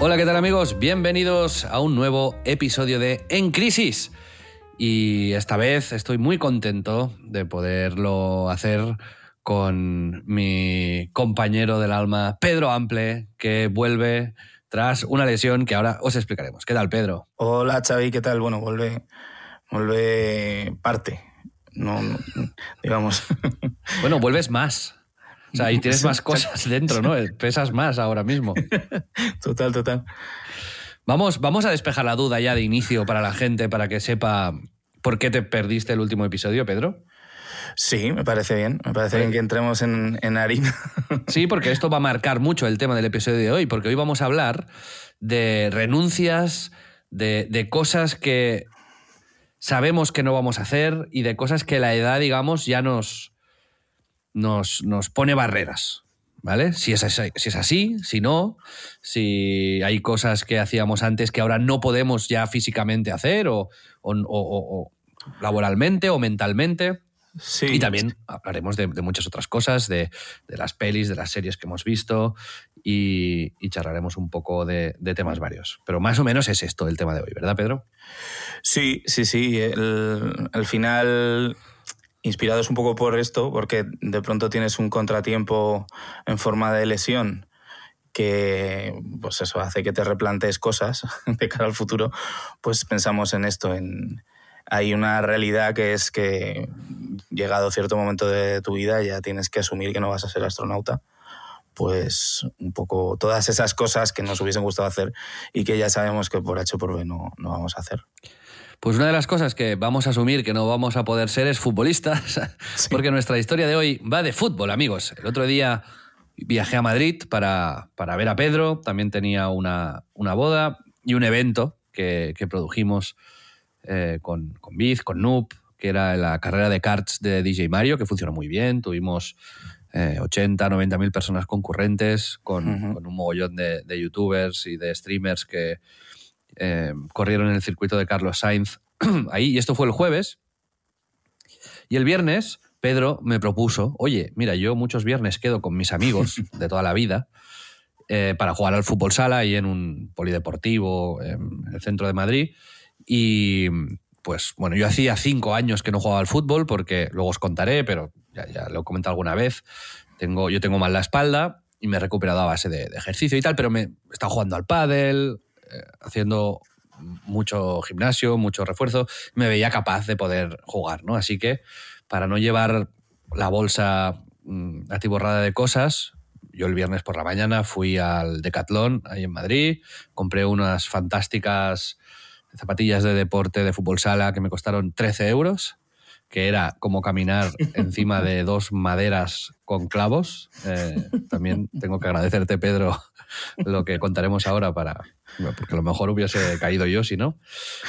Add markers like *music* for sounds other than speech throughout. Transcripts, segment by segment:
Hola, ¿qué tal amigos? Bienvenidos a un nuevo episodio de En Crisis. Y esta vez estoy muy contento de poderlo hacer con mi compañero del alma, Pedro Ample, que vuelve tras una lesión que ahora os explicaremos. ¿Qué tal, Pedro? Hola Xavi, ¿qué tal? Bueno, vuelve, vuelve parte, no, no, digamos. Bueno, vuelves más. Sea, y tienes más *laughs* cosas dentro, ¿no? Pesas más ahora mismo. *laughs* total, total. Vamos, vamos a despejar la duda ya de inicio para la gente, para que sepa por qué te perdiste el último episodio, Pedro. Sí, me parece bien, me parece bien que entremos en, en harina. *laughs* Sí, porque esto va a marcar mucho el tema del episodio de hoy, porque hoy vamos a hablar de renuncias, de, de cosas que sabemos que no vamos a hacer y de cosas que la edad, digamos, ya nos, nos, nos pone barreras. ¿Vale? Si es, así, si es así, si no, si hay cosas que hacíamos antes que ahora no podemos ya físicamente hacer o, o- o- o laboralmente o mentalmente. Sí. Y también hablaremos de, de muchas otras cosas, de, de las pelis, de las series que hemos visto y, y charlaremos un poco de, de temas varios. Pero más o menos es esto el tema de hoy, ¿verdad, Pedro? Sí, sí, sí. el- al final, inspirados un poco por esto, porque de pronto tienes un contratiempo en forma de lesión que pues eso hace que te replantes cosas *laughs* de cara al futuro, pues pensamos en esto, en hay una realidad que es que llegado cierto momento de tu vida ya tienes que asumir que no vas a ser astronauta. Pues un poco todas esas cosas que nos hubiesen gustado hacer y que ya sabemos que por H por B no, no vamos a hacer. Pues una de las cosas que vamos a asumir que no vamos a poder ser es futbolistas, *laughs* porque nuestra historia de hoy va de fútbol, amigos. El otro día viajé a Madrid para, para ver a Pedro, también tenía una, una boda y un evento que, que produjimos eh, con, con Biz, con Noob, que era la carrera de karts de DJ Mario, que funcionó muy bien. Tuvimos eh, 80, 90 mil personas concurrentes, con, con un mogollón de, de youtubers y de streamers que eh, corrieron en el circuito de Carlos Sainz *clears throat* ahí. Y esto fue el jueves. Y el viernes, Pedro me propuso, oye, mira, yo muchos viernes quedo con mis amigos *laughs* de toda la vida eh, para jugar al fútbol sala y en un polideportivo en el centro de Madrid. Y pues bueno, yo hacía cinco años que no jugaba al fútbol porque luego os contaré, pero ya, ya lo he comentado alguna vez. Tengo, yo tengo mal la espalda y me he recuperado a base de, de ejercicio y tal, pero me he estado jugando al pádel, haciendo mucho gimnasio, mucho refuerzo, me veía capaz de poder jugar, ¿no? Así que para no llevar la bolsa mm, atiborrada de cosas, yo el viernes por la mañana fui al Decathlon, ahí en Madrid, compré unas fantásticas zapatillas de deporte de fútbol sala que me costaron 13 euros, que era como caminar *laughs* encima de dos maderas con clavos. Eh, también tengo que agradecerte, Pedro, lo que contaremos ahora para... Porque a lo mejor hubiese caído yo, si no.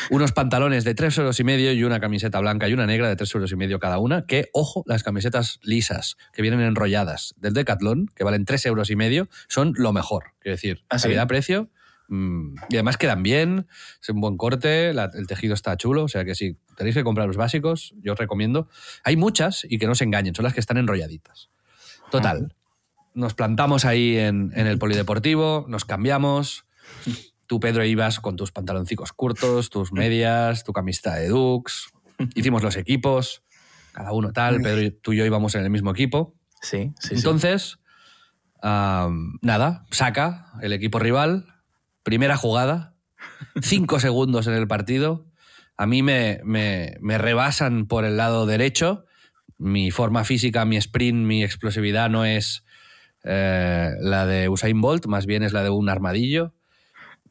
Unos pantalones de 3 euros y medio y una camiseta blanca y una negra de 3 euros y medio cada una. Que, ojo, las camisetas lisas, que vienen enrolladas del Decathlon, que valen 3 euros y medio, son lo mejor. Quiero decir, ¿Ah, sí? calidad-precio. mm, y además quedan bien, es un buen corte, la- el tejido está chulo, o sea que si tenéis que comprar los básicos, yo os recomiendo. Hay muchas y que no se engañen, son las que están enrolladitas. Total, nos plantamos ahí en, en el polideportivo, nos cambiamos, Tú, Pedro, ibas con tus pantaloncicos cortos, tus medias, tu camiseta de Dux. Hicimos los equipos, cada uno tal. Pedro, y- tú y yo íbamos en el mismo equipo. Sí, sí, sí. Entonces, nada, saca el equipo rival, primera jugada, cinco segundos en el partido. A mí me, me- me rebasan por el lado derecho. Mi forma física, mi sprint, mi explosividad no es eh, la de Usain Bolt, más bien es la de un armadillo.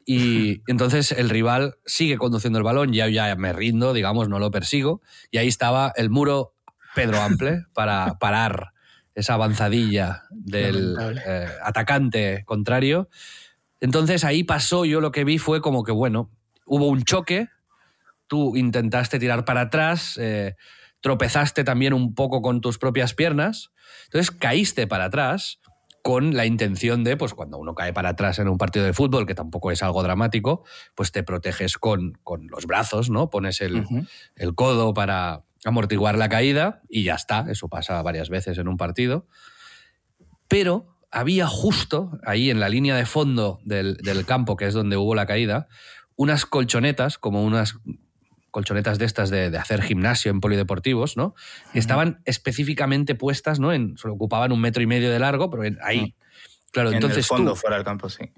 Y entonces el rival sigue conduciendo el balón, ya, ya me rindo, digamos, no lo persigo. Y ahí estaba el muro Pedro Ample *laughs* para parar esa avanzadilla del eh, atacante contrario. Entonces ahí pasó, yo lo que vi fue como que, bueno, hubo un choque, tú intentaste tirar para atrás, eh, tropezaste también un poco con tus propias piernas, entonces caíste para atrás con la intención de, pues cuando uno cae para atrás en un partido de fútbol, que tampoco es algo dramático, pues te proteges con, con los brazos, ¿no? Pones el, el codo para amortiguar la caída y ya está, eso pasa varias veces en un partido. Pero había justo ahí en la línea de fondo del, del campo, que es donde hubo la caída, unas colchonetas, como unas colchonetas de estas de, de hacer gimnasio en polideportivos, ¿no? Que estaban específicamente puestas, ¿no? En, solo ocupaban un metro y medio de largo, pero en- ahí. Claro, en entonces el fondo, tú, fuera del campo, sí.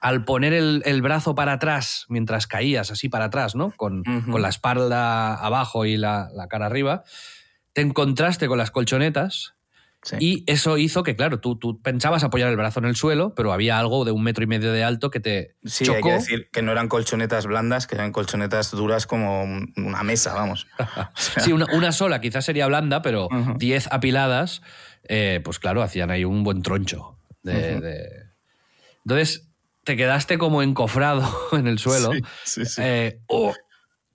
al poner el, el brazo para atrás mientras caías, así para atrás, ¿no? Con, con la espalda abajo y la, la cara arriba, te encontraste con las colchonetas sí. y eso hizo que, claro, tú, tú pensabas apoyar el brazo en el suelo, pero había algo de un metro y medio de alto que te Sí, hay que decir que no eran colchonetas blandas, que eran colchonetas duras como un- una mesa, vamos. *laughs* Sí, una, una sola quizás sería blanda, pero Ujú. 10 apiladas, eh, pues claro, hacían ahí un buen troncho. de- Entonces, te quedaste como encofrado *laughs* en el suelo, Sí, sí, sí. eh, oh,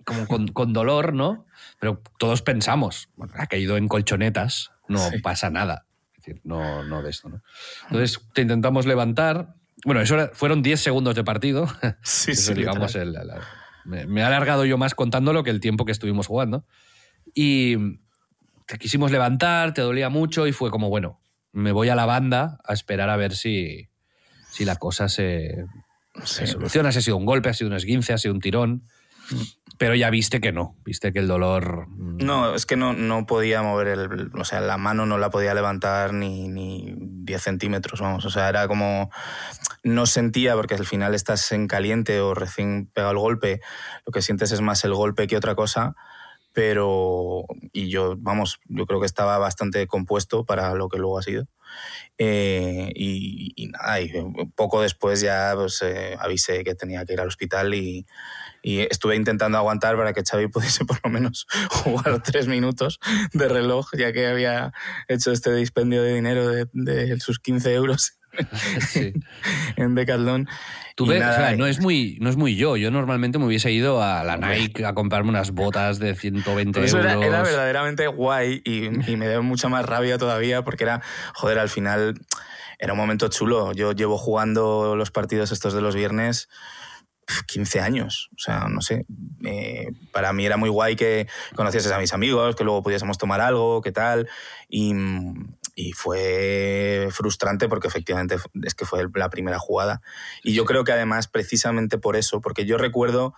como con, con dolor, ¿no? Pero todos pensamos, bueno, ha caído en colchonetas, no Sí. pasa nada. Es decir, no, no de esto, ¿no? Entonces, te intentamos levantar. Bueno, eso era- fueron 10 segundos de partido. *laughs* Sí, Eso, sí, digamos, literal. el- la- me, me he alargado yo más contándolo que el tiempo que estuvimos jugando. Y te quisimos levantar, te dolía mucho y fue como, bueno, me voy a la banda a esperar a ver si, si la cosa se, se Sí. soluciona, si ha sido un golpe, ha sido un esguince, ha sido un tirón. Pero ya viste que no, viste que el dolor... mm, No, es que no, no podía mover el. O sea, la mano no la podía levantar ni, ni 10 centímetros, vamos. O sea, era como. No sentía, porque al final estás en caliente o recién pegado el golpe, lo que sientes es más el golpe que otra cosa. Pero. Y yo, vamos, yo creo que estaba bastante compuesto para lo que luego ha sido. Eh, y, y nada, y poco después ya pues, eh, avisé que tenía que ir al hospital y, y estuve intentando aguantar para que Xavi *laughs* pudiese por lo menos jugar tres minutos de reloj, ya que había hecho este dispendio de dinero de, de sus 15 euros *laughs* sí. en Decathlon. Tú ves, nada, o sea, y- no es, muy, no es muy yo. Yo normalmente me hubiese ido a la. Nike a comprarme unas botas de 120 Pero eso euros. era, era verdaderamente guay y, y me dio mucha más rabia todavía porque era, joder, al final era un momento chulo. Yo llevo jugando los partidos estos de los viernes pf, 15 años. O sea, no sé. eh, para mí era muy guay que conocieses a mis amigos, que luego pudiésemos tomar algo, qué tal. Y, y fue frustrante porque efectivamente es que fue la primera jugada. Y yo creo que además, precisamente por eso, porque yo recuerdo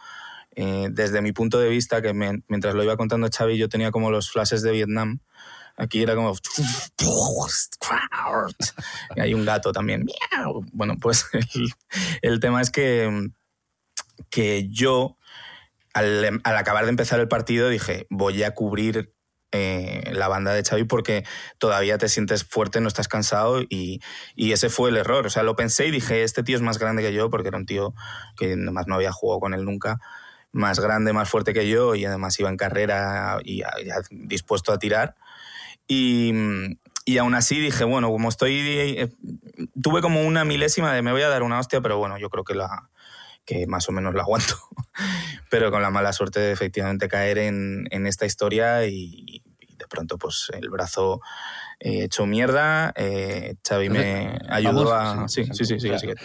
eh, desde mi punto de vista, que mientras lo iba contando Xavi, yo tenía como los flashes de Vietnam. Aquí era como... Y hay un gato también. Bueno, pues *laughs* el, el tema es que, que yo, al, al acabar de empezar el partido, dije, voy a cubrir eh, la banda de Xavi porque todavía te sientes fuerte, no estás cansado y, y ese fue el error. O sea, lo pensé y dije, este tío es más grande que yo porque era un tío que además no había jugado con él nunca más grande, más fuerte que yo y además iba en carrera y dispuesto a tirar. Y, y aún así dije, bueno, como estoy... eh, tuve como una milésima de me voy a dar una hostia, pero bueno, yo creo que, la, que más o menos la aguanto. *laughs* pero con la mala suerte de efectivamente caer en, en esta historia y de pronto pues el brazo eh, hecho mierda. Eh, Xavi me ayudó vamos, a... sí, Sí, sí, sí, sí, claro. sí, que-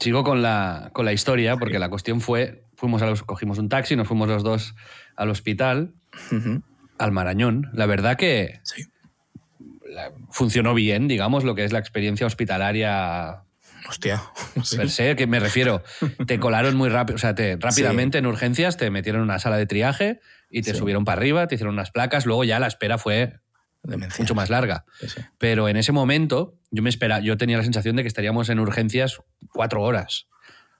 Sigo con la, con la historia, porque la cuestión fue, fuimos a los, cogimos un taxi, nos fuimos los dos al hospital, al Marañón. La verdad que Sí. la- funcionó bien, digamos, lo que es la experiencia hospitalaria Hostia. sí. Per se, que me refiero, te colaron muy rápido, o sea, te, rápidamente en urgencias te metieron en una sala de triaje y te Sí. subieron para arriba, te hicieron unas placas, luego ya la espera fue Demencial. mucho más larga. Pero en ese momento yo me espera, yo tenía la sensación de que estaríamos en urgencias cuatro horas,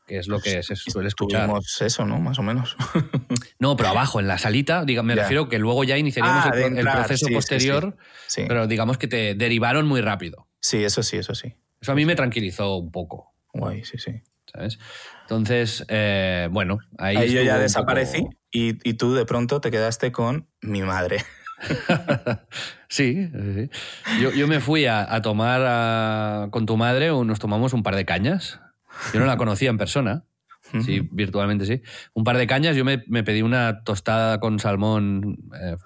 que es lo que se suele escuchar. Tuvimos eso, ¿no? Más o menos. *laughs* No, pero abajo, en la salita, diga, me refiero que luego ya iniciaríamos Ah, el, proceso sí, posterior, Sí. Sí. pero digamos que te derivaron muy rápido. sí, eso sí, eso sí. Eso a mí me tranquilizó un poco. Guay, sí, sí. ¿Sabes? Entonces, eh, bueno, ahí, Ahí yo ya desaparecí poco- y, y tú de pronto te quedaste con mi madre. *laughs* sí, sí, sí. Yo, yo me fui a, a tomar a- con tu madre, o nos tomamos un par de cañas. Yo no la conocía en persona, sí, virtualmente sí. Un par de cañas, yo me, me pedí una tostada con salmón eh,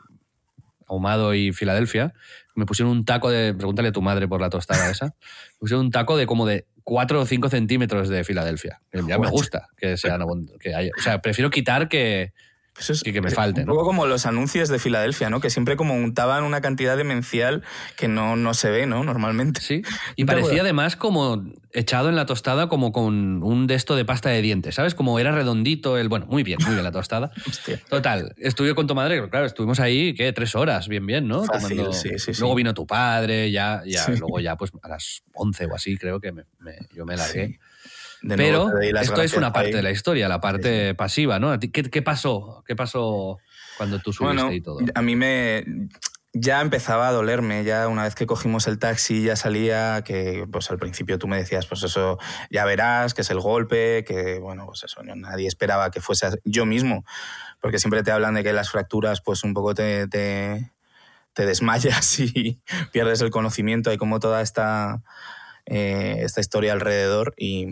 ahumado y Filadelfia. Me pusieron un taco de. Pregúntale a tu madre por la tostada esa. Me pusieron un taco de como de 4 o 5 centímetros de Filadelfia. Ya me gusta que sean que haya. O sea, prefiero quitar que. Eso es Que- que me falte, Un ¿no? poco como los anuncios de Filadelfia, ¿no? Que siempre como untaban una cantidad demencial que no, no se ve, ¿no? Normalmente. Sí. *laughs* Y parecía además como echado en la tostada como con un desto de pasta de dientes, ¿sabes? Como era redondito el... Bueno, muy bien, muy bien la tostada. *laughs* Hostia. Total, estuve con tu madre, claro, estuvimos ahí, ¿qué? Tres horas, bien, bien, ¿no? Fácil, sí, sí, sí. Luego vino tu padre, ya, ya, luego ya pues a las 11 o así creo que me- me- yo me largué. Sí. De Pero nuevo esto es una parte ahí. de la historia, la parte pasiva, ¿no? ¿A ti ¿Qué, qué pasó? ¿Qué pasó cuando tú subiste Bueno, y todo? a mí me ya empezaba a dolerme, ya una vez que cogimos el taxi ya salía que pues al principio tú me decías, pues eso ya verás, que es el golpe, que bueno, pues eso, nadie esperaba que fuese yo mismo, porque siempre te hablan de que las fracturas pues un poco te, te, te desmayas *laughs* y pierdes el conocimiento, hay como toda esta eh, esta historia alrededor y,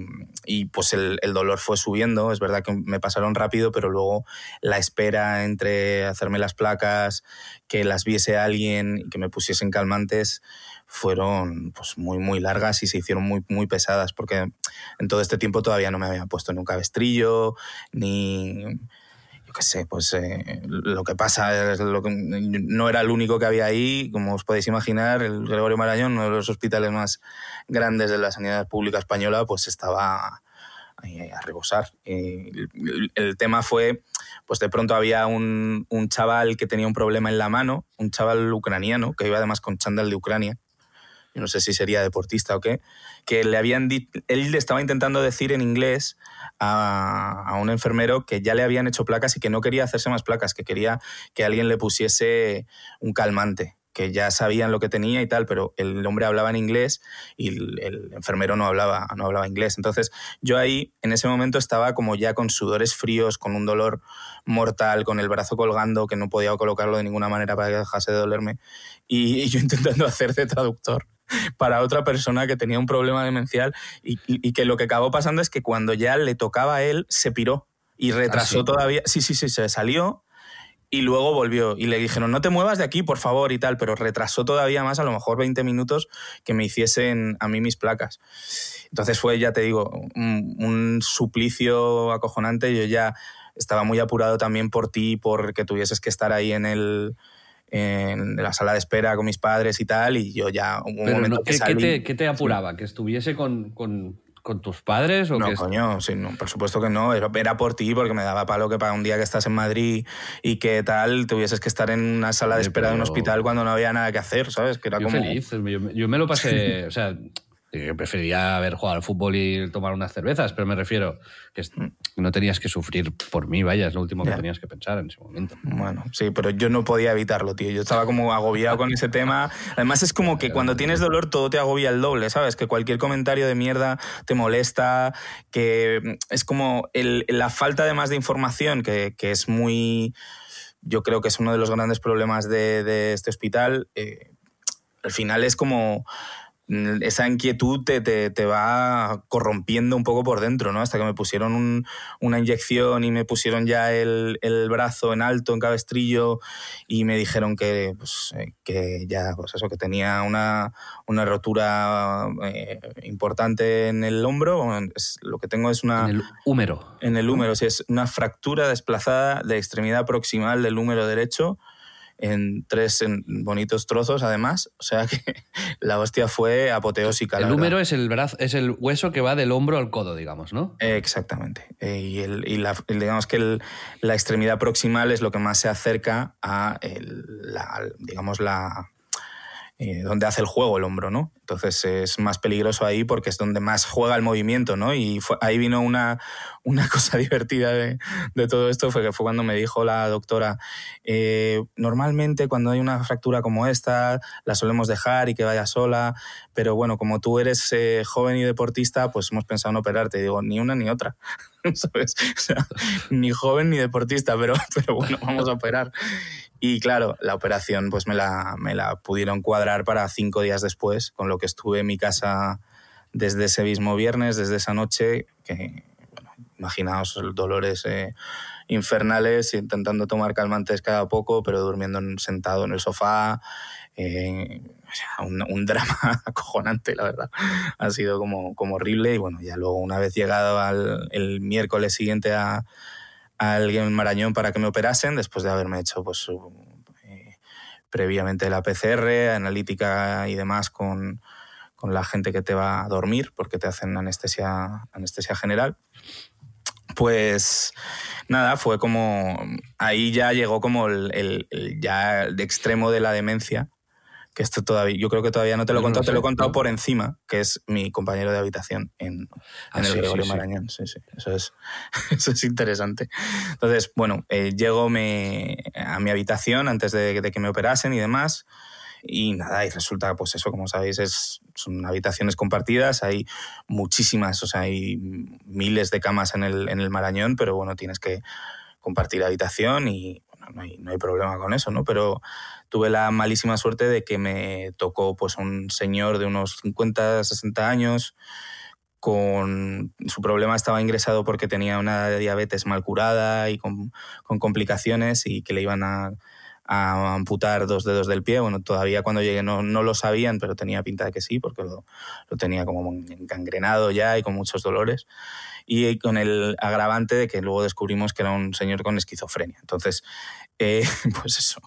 y, pues el, dolor fue subiendo. Es verdad que me pasaron rápido, pero luego la espera entre hacerme las placas, que las viese alguien y que me pusiesen calmantes fueron pues muy muy largas y se hicieron muy muy pesadas porque en todo este tiempo todavía no me había puesto ni un cabestrillo ni qué sé, pues eh, lo que pasa es lo que no era el único que había ahí, como os podéis imaginar, el Gregorio Marañón, uno de los hospitales más grandes de la sanidad pública española, pues estaba a rebosar. El tema fue, pues de pronto había un, un chaval que tenía un problema en la mano, un chaval ucraniano, que iba además con chándal de Ucrania, no sé si sería deportista o qué, que le habían él le estaba intentando decir en inglés a, un enfermero que ya le habían hecho placas y que no quería hacerse más placas, que quería que alguien le pusiese un calmante, que ya sabían lo que tenía y tal, pero el hombre hablaba en inglés y el, el enfermero no hablaba, no hablaba inglés. Entonces yo ahí en ese momento estaba como ya con sudores fríos, con un dolor mortal, con el brazo colgando, que no podía colocarlo de ninguna manera para que dejase de dolerme, y, *laughs* y yo intentando hacer de traductor *laughs* para otra persona que tenía un problema demencial y, y- y que lo que acabó pasando es que cuando ya le tocaba a él, se piró y retrasó sí? todavía. Sí, sí, sí, se salió y luego volvió y le dijeron, no te muevas de aquí, por favor, y tal, pero retrasó todavía más, a lo mejor 20 minutos, que me hiciesen a mí mis placas. Entonces fue, ya te digo, un, un suplicio acojonante. Yo ya estaba muy apurado también por ti, porque tuvieses que estar ahí en el en la sala de espera con mis padres y tal, y yo ya un Pero momento no, que ¿qué, te, qué te apuraba? ¿Que estuviese con, con- con tus padres? O No, que coño, sí, no, por supuesto que no. Era, por ti, porque me daba palo que para un día que estás en Madrid y que tal, tuvieses que estar en una sala de espera de un hospital cuando no había nada que hacer, ¿sabes? Que era Yo como. feliz. Yo, yo me lo pasé, *laughs* o sea, que preferiría haber jugado al fútbol y tomar unas cervezas, pero me refiero que es- no tenías que sufrir por mí, vaya, es lo último que tenías que pensar en ese momento. Bueno, sí, pero yo no podía evitarlo, tío. Yo estaba como agobiado con ese tema. Además, es como que *laughs* cuando tienes dolor todo te agobia el doble, ¿sabes? Que cualquier comentario de mierda te molesta, que es como el- la falta de más de información, que, que es muy. Yo creo que es uno de los grandes problemas de, de este hospital. eh, al final es como mm, esa inquietud te, te- te va corrompiendo un poco por dentro, ¿no? Hasta que me pusieron un- una inyección y me pusieron ya el, el brazo en alto, en cabestrillo, y me dijeron que, pues, eh, que ya, pues eso, que tenía una, una rotura eh, importante en el hombro. Es- lo que tengo es una... En el húmero. En el húmero, sí, es una fractura desplazada de extremidad proximal del húmero derecho en tres bonitos trozos, además. O sea que *laughs* la hostia fue apoteósica. El número es el, brazo, es el hueso que va del hombro al codo, digamos, ¿no? exactamente. Eh, y, el, digamos que la extremidad proximal es lo que más se acerca a la, digamos, la, eh, donde hace el juego el hombro, ¿no? Entonces es más peligroso ahí porque es donde más juega el movimiento, ¿no? Y ahí vino una, una *laughs* cosa divertida de, de, todo esto, fue que fue cuando me dijo la doctora, eh, normalmente cuando hay una fractura como esta, la solemos dejar y que vaya sola, pero bueno, como tú eres eh, joven y deportista, pues hemos pensado en operarte. Digo, ni una ni otra. *laughs* ¿Sabes? *laughs* O sea, ni joven ni deportista, pero, pero bueno, vamos a operar. Y claro, la operación pues me la, me la pudieron cuadrar para cinco días después, con lo que estuve en mi casa desde ese mismo viernes, desde esa noche, que bueno, imaginaos dolores eh, infernales, intentando tomar calmantes cada poco, pero durmiendo sentado en el sofá. Eh, un, *laughs* drama acojonante, la verdad. Ha sido como, como horrible y bueno, ya luego una vez llegado al, el miércoles siguiente a, alguien Marañón para que me operasen después de haberme hecho pues eh, previamente la PCR, analítica y demás con, con, la gente que te va a dormir porque te hacen anestesia, anestesia general. Pues nada, fue como ahí ya llegó como el, el ya de extremo de la demencia que esto todavía, yo creo que todavía no te lo he contado, te lo he contado por encima, que es mi compañero de habitación en, ah, el Gregorio Marañón. Sí, sí, eso es, *laughs* eso es interesante. Entonces, bueno, eh, llego me, a mi habitación antes de, que me operasen y demás. Y nada, y resulta, pues eso, como sabéis, es, son habitaciones compartidas, hay muchísimas, o sea, hay miles de camas en el, en el Marañón, pero bueno, tienes que compartir habitación y no hay, no hay problema con eso, ¿no? Pero tuve la malísima suerte de que me tocó pues un señor de unos 50, 60 años con su problema estaba ingresado porque tenía una diabetes mal curada y con, complicaciones y que le iban a, amputar dos dedos del pie. Bueno, todavía cuando llegué no, no, lo sabían, pero tenía pinta de que sí, porque lo, lo tenía como encangrenado ya y con muchos dolores y con el agravante de que luego descubrimos que era un señor con esquizofrenia. Entonces, eh, *laughs* pues eso,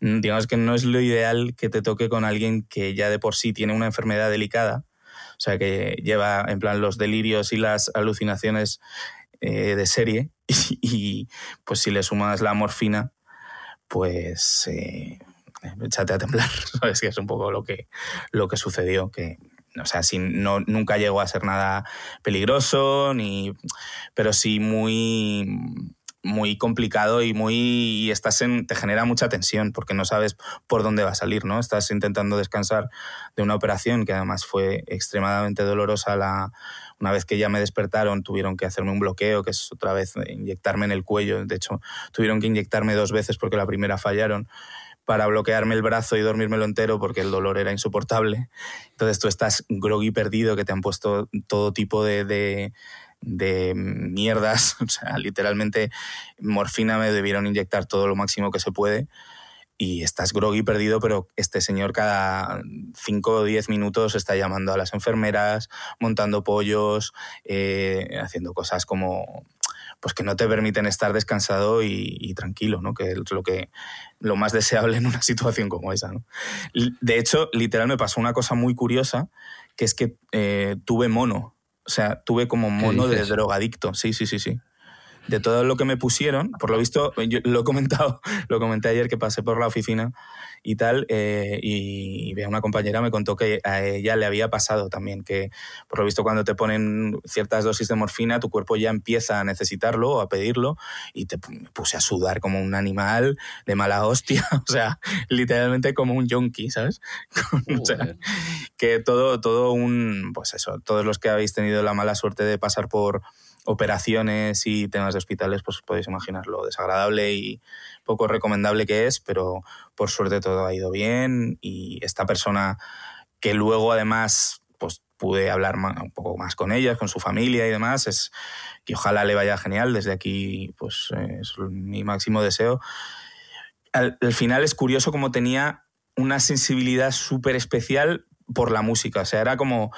digamos que no es lo ideal que te toque con alguien que ya de por sí tiene una enfermedad delicada, o sea, que lleva en plan los delirios y las alucinaciones eh, de serie, *laughs* y, pues si le sumas la morfina, pues eh, échate a temblar, *laughs* ¿sabes? Que es un poco lo que, lo que sucedió, que o sea, no, nunca llegó a ser nada peligroso, ni, pero sí muy, muy complicado y muy estás en, te genera mucha tensión porque no sabes por dónde va a salir, ¿no? Estás intentando descansar de una operación que además fue extremadamente dolorosa la una vez que ya me despertaron tuvieron que hacerme un bloqueo, que es otra vez inyectarme en el cuello, de hecho tuvieron que inyectarme dos veces porque la primera fallaron para bloquearme el brazo y dormírmelo entero porque el dolor era insoportable. Entonces tú estás groggy perdido, que te han puesto todo tipo de, de, mierdas, *laughs* o sea, literalmente morfina me debieron inyectar todo lo máximo que se puede y estás groggy perdido, pero este señor cada 5 o 10 minutos está llamando a las enfermeras, montando pollos, eh, haciendo cosas como pues que no te permiten estar descansado y, tranquilo, ¿no? Que es lo que lo más deseable en una *laughs* situación como esa, ¿no? De hecho, literal me pasó una cosa muy curiosa, que es que eh, tuve mono. O sea, tuve como mono de drogadicto. Sí, sí, sí, sí de todo lo que me pusieron, por lo visto, yo lo he comentado, *laughs* lo comenté ayer que pasé por la oficina y tal, eh, y, una compañera me contó que a ella le había pasado también, que por lo visto cuando te ponen ciertas dosis de morfina, tu cuerpo ya empieza a necesitarlo o a pedirlo, y te me puse a sudar como un animal de mala hostia, *laughs* o sea, literalmente como un yonki, ¿sabes? *laughs* o sea, que todo, todo un, pues eso, todos los que habéis tenido la mala suerte de pasar por operaciones y temas de hospitales, pues podéis imaginar lo desagradable y poco recomendable que es, pero por suerte todo ha ido bien y esta persona que luego además pues pude hablar un poco más con ella, con su familia y demás, es que ojalá le vaya genial, desde aquí pues es mi máximo deseo. Al, al final es curioso como tenía una sensibilidad súper especial por la música, o sea, era como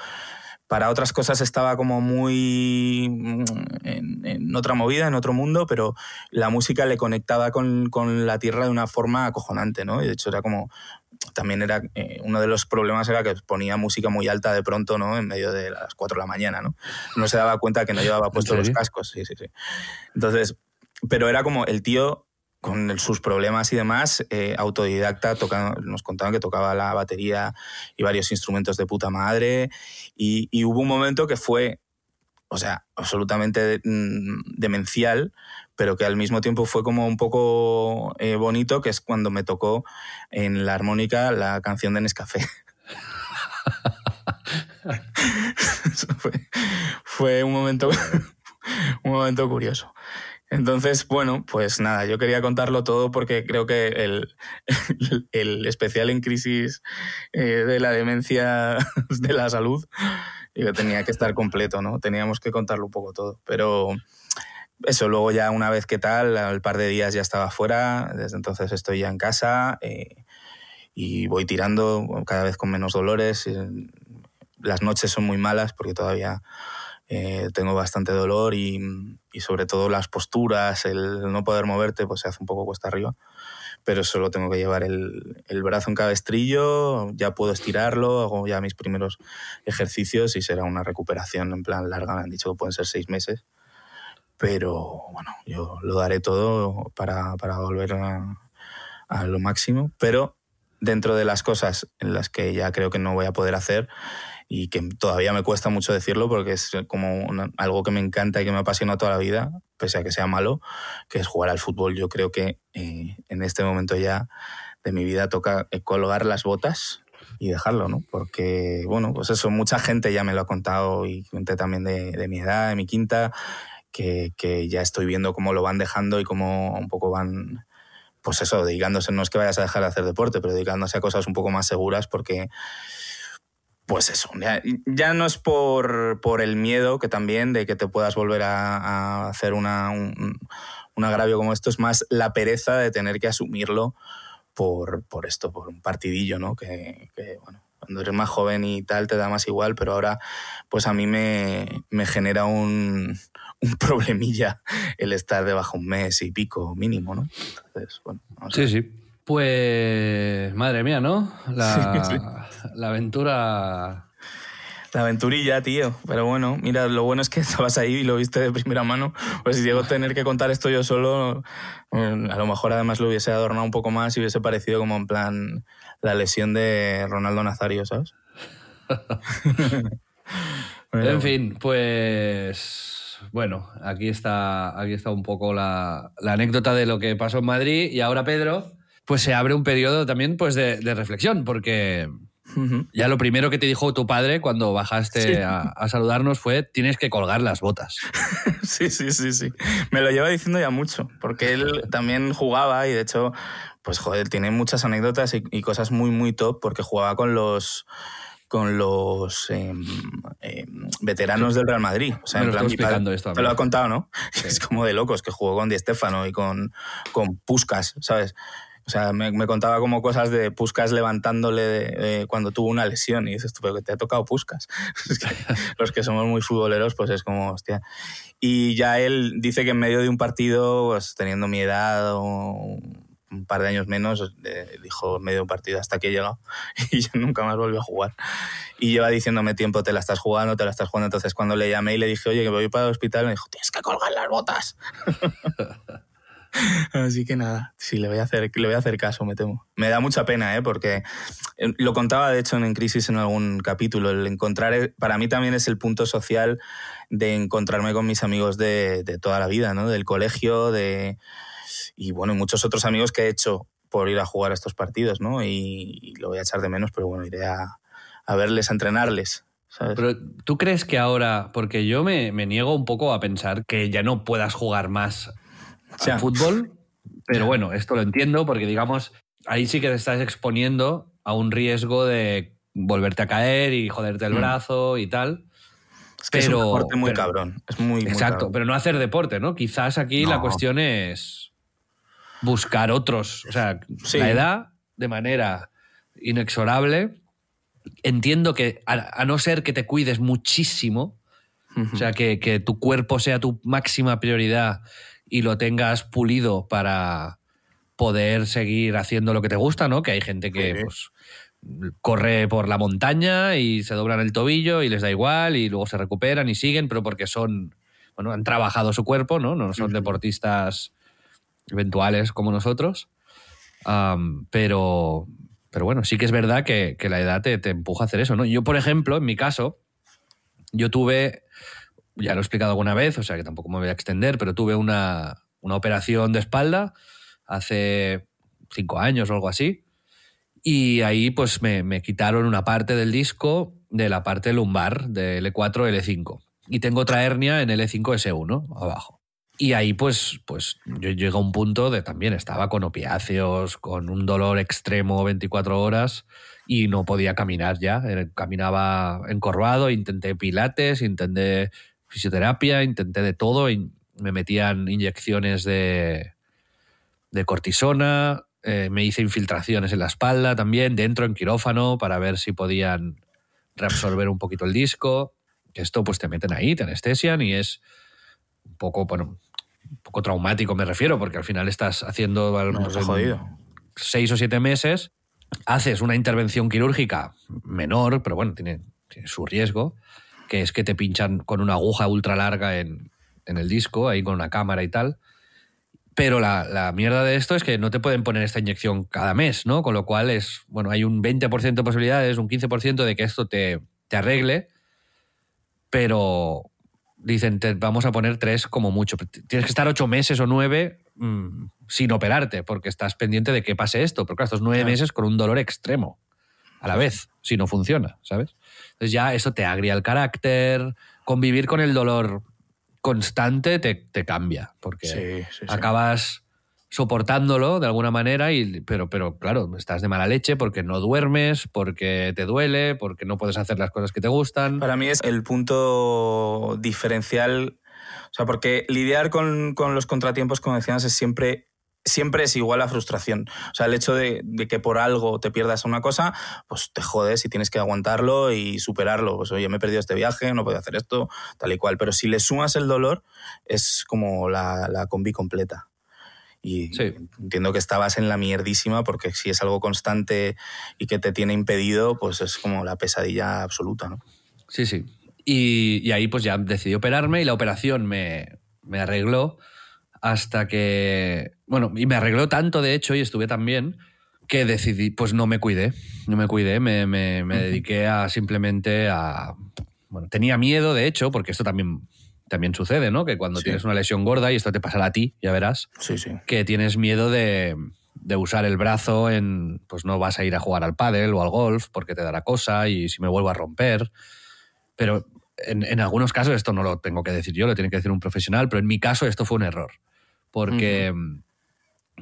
para otras cosas estaba como muy mm, en, otra movida, en otro mundo, pero la música le conectaba con, con, la tierra de una forma acojonante, ¿no? Y de hecho era como, también era, eh, uno de los problemas era que ponía música muy alta de pronto, ¿no? En medio de las 4 de la mañana, ¿no? No se daba cuenta que no llevaba puestos los cascos, sí, sí, sí. Entonces, pero era como el tío con sus problemas y demás, eh, autodidacta, nos contaban que tocaba la batería y varios instrumentos de puta madre. Y, hubo un momento que fue, o sea, absolutamente mm, demencial, pero que al mismo tiempo fue como un poco eh, bonito, que es cuando me tocó en la armónica la canción de Nescafé. *laughs* fue, fue, un momento, *laughs* un momento curioso. Entonces, bueno, pues nada, yo quería contarlo todo porque creo que el, *laughs* especial en crisis eh, de la demencia *laughs* de la salud yo tenía que estar completo, ¿no? Teníamos que contarlo un poco todo. Pero eso, luego ya una vez que tal, al par de días ya estaba fuera, desde entonces estoy ya en casa eh, y voy tirando cada vez con menos dolores. Las noches son muy malas porque todavía eh, tengo bastante dolor y, sobre todo las posturas, el no poder moverte, pues se hace un poco cuesta arriba. Pero solo tengo que llevar el, el brazo en cabestrillo, ya puedo estirarlo, hago ya mis primeros ejercicios y será una recuperación en plan larga. Me han dicho que pueden ser seis meses. Pero bueno, yo lo daré todo para, para volver a, a lo máximo. Pero dentro de las cosas en las que ya creo que no voy a poder hacer, y que todavía me cuesta mucho decirlo porque es como algo que me encanta y que me apasiona toda la vida, pese a que sea malo, que es jugar al fútbol. Yo creo que eh, en este momento ya de mi vida toca eh, colgar las botas y dejarlo, ¿no? Porque, bueno, pues eso, mucha gente ya me lo ha contado y gente también de, de mi edad, de mi quinta, que, que, ya estoy viendo cómo lo van dejando y cómo un poco van, pues eso, dedicándose, no es que vayas a dejar de hacer deporte, pero dedicándose a cosas un poco más seguras porque pues eso, ya, no es por, por, el miedo que también de que te puedas volver a, hacer una, un, agravio como esto, es más la pereza de tener que asumirlo por, por esto, por un partidillo, ¿no? Que, bueno, cuando eres más joven y tal te da más igual, pero ahora pues a mí me, me genera un, un *laughs* problemilla el estar debajo un mes y pico mínimo, ¿no? Entonces, bueno, sí, sí. Pues, madre mía, ¿no? La, la aventura la aventurilla, tío. Pero bueno, mira, lo bueno es que *laughs* estabas ahí y lo viste de primera mano. Pues si llego a tener que contar esto yo solo, mm, a lo mejor además lo hubiese adornado un poco más y hubiese parecido como en plan la lesión de Ronaldo Nazario, ¿sabes? *laughs* en fin, pues bueno, aquí está, aquí está un poco la, la anécdota de lo que pasó en Madrid. Y ahora, Pedro, pues se abre un periodo también pues, de, reflexión, porque ya lo primero que te dijo tu padre cuando bajaste a, saludarnos fue tienes que colgar las botas. *laughs* sí, sí, sí, sí. Me lo lleva diciendo ya mucho, porque él también jugaba y de hecho, pues joder, tiene muchas anécdotas y, cosas muy, muy top, porque jugaba con los con los em, em, veteranos del Real Madrid. O sea, me lo, explicando esto, me lo ha contado, ¿no? *laughs* Es como de locos que jugó con Di Stefano y con, con Puskas, ¿sabes? O sea, me, contaba como cosas de Puskas levantándole cuando tuvo una lesión y dices, tú, pero que te ha tocado Puskas. *laughs* *laughs* los que somos muy futboleros, pues es como, hostia. Y ya él dice que en medio de un partido, pues teniendo mi edad o un par de años menos, dijo medio de un partido hasta que he llegado *laughs* y yo nunca más volvió a jugar. Y lleva diciéndome tiempo, te la estás jugando, te la estás jugando. Entonces cuando le llamé y le dije, oye, que voy para el hospital, me dijo, tienes que colgar las botas. Así que nada, sí, le voy, a hacer, le voy a hacer caso, me temo. Me da mucha pena, ¿eh? porque eh, lo contaba de hecho en Crisis en algún capítulo, el encontrar, eh, para mí también es el punto social de encontrarme con mis amigos de, toda la vida, ¿no? del colegio, de, y bueno, muchos otros amigos que he hecho por ir a jugar a estos partidos, ¿no? Y, lo voy a echar de menos, pero bueno, iré a, a verles, a entrenarles. Pero tú crees que ahora, porque yo me, me, niego un poco a pensar que ya no puedas jugar más al fútbol, pero bueno, esto lo entiendo porque digamos, ahí sí que te estás exponiendo a un riesgo de volverte a caer y joderte el mm. brazo y tal. Es que pero, es un deporte muy cabrón. Es muy, exacto, pero no hacer deporte, ¿no? Quizás aquí la cuestión es buscar otros. O sea, la edad, de manera inexorable, entiendo que a, a no ser que te cuides muchísimo, o sea, que, que tu cuerpo sea tu máxima prioridad y lo tengas pulido para poder seguir haciendo lo que te gusta, ¿no? Que hay gente que Sí. pues, corre por la montaña y se doblan el tobillo y les da igual y luego se recuperan y siguen, pero porque son, bueno, han trabajado su cuerpo, ¿no? No son deportistas eventuales como nosotros. Pero, pero bueno, sí que es verdad que, que la edad te, te empuja a hacer eso, ¿no? Yo, por ejemplo, en mi caso, yo tuve, ya lo he explicado alguna vez, o sea que tampoco me voy a extender, pero tuve una, una operación de espalda hace cinco años o algo así. Y ahí pues me, me quitaron una parte del disco de la parte lumbar de L4 L5. Y tengo otra hernia en L5S1 abajo. Y ahí pues, pues yo llegué a un punto de también estaba con opiáceos, con un dolor extremo 24 horas y no podía caminar ya. Caminaba encorvado, intenté pilates, intenté fisioterapia, intenté de todo. y me metían inyecciones de, de cortisona, eh, me hice infiltraciones en la espalda también, dentro en quirófano, para ver si podían reabsorber un poquito el disco. Esto pues te meten ahí, te anestesian y es un poco, bueno, un poco traumático me refiero, porque al final estás haciendo No, pues, jodido. seis o siete meses, haces una intervención quirúrgica menor, pero bueno, tiene, tiene su riesgo, que es que te pinchan con una aguja ultra larga en, en el disco, ahí con una cámara y tal. Pero la, la mierda de esto es que no te pueden poner esta inyección cada mes, ¿no? Con lo cual es, bueno, hay un 20% de posibilidades, un 15% de que esto te, te arregle, pero dicen, te vamos a poner tres como mucho. Tienes que estar ocho meses o nueve mm, sin operarte, porque estás pendiente de que pase esto. Pero claro, estos nueve meses con un dolor extremo a la vez, si no funciona, ¿sabes? Entonces ya eso te agria el carácter, convivir con el dolor constante te, te cambia, porque Sí, sí, sí. acabas soportándolo de alguna manera, y, pero, pero claro, estás de mala leche porque no duermes, porque te duele, porque no puedes hacer las cosas que te gustan. Para mí es el punto diferencial. O sea, porque lidiar con, con los contratiempos, como decías, es siempre, siempre es igual a frustración. O sea, el hecho de, de que por algo te pierdas una cosa, pues te jodes y tienes que aguantarlo y superarlo. Pues oye, me he perdido este viaje, no puedo hacer esto, tal y cual. Pero si le sumas el dolor, es como la, la combi completa. Y Sí. entiendo que estabas en la mierdísima porque si es algo constante y que te tiene impedido, pues es como la pesadilla absoluta, ¿no? Sí, sí. Y, y ahí pues ya decidí operarme y la operación me, me arregló hasta que... Bueno, y me arregló tanto de hecho y estuve tan bien que decidí, pues no me cuidé, no me cuidé, me, me- me dediqué a simplemente a... Bueno, tenía miedo de hecho, porque esto también, también sucede, ¿no? Que cuando Sí. tienes una lesión gorda, y esto te pasará a ti, ya verás, Sí, sí. que tienes miedo de, de usar el brazo en, pues no vas a ir a jugar al pádel o al golf porque te dará cosa y si me vuelvo a romper. Pero en, en algunos casos esto no lo tengo que decir yo, lo tiene que decir un profesional, pero en mi caso esto fue un error. Porque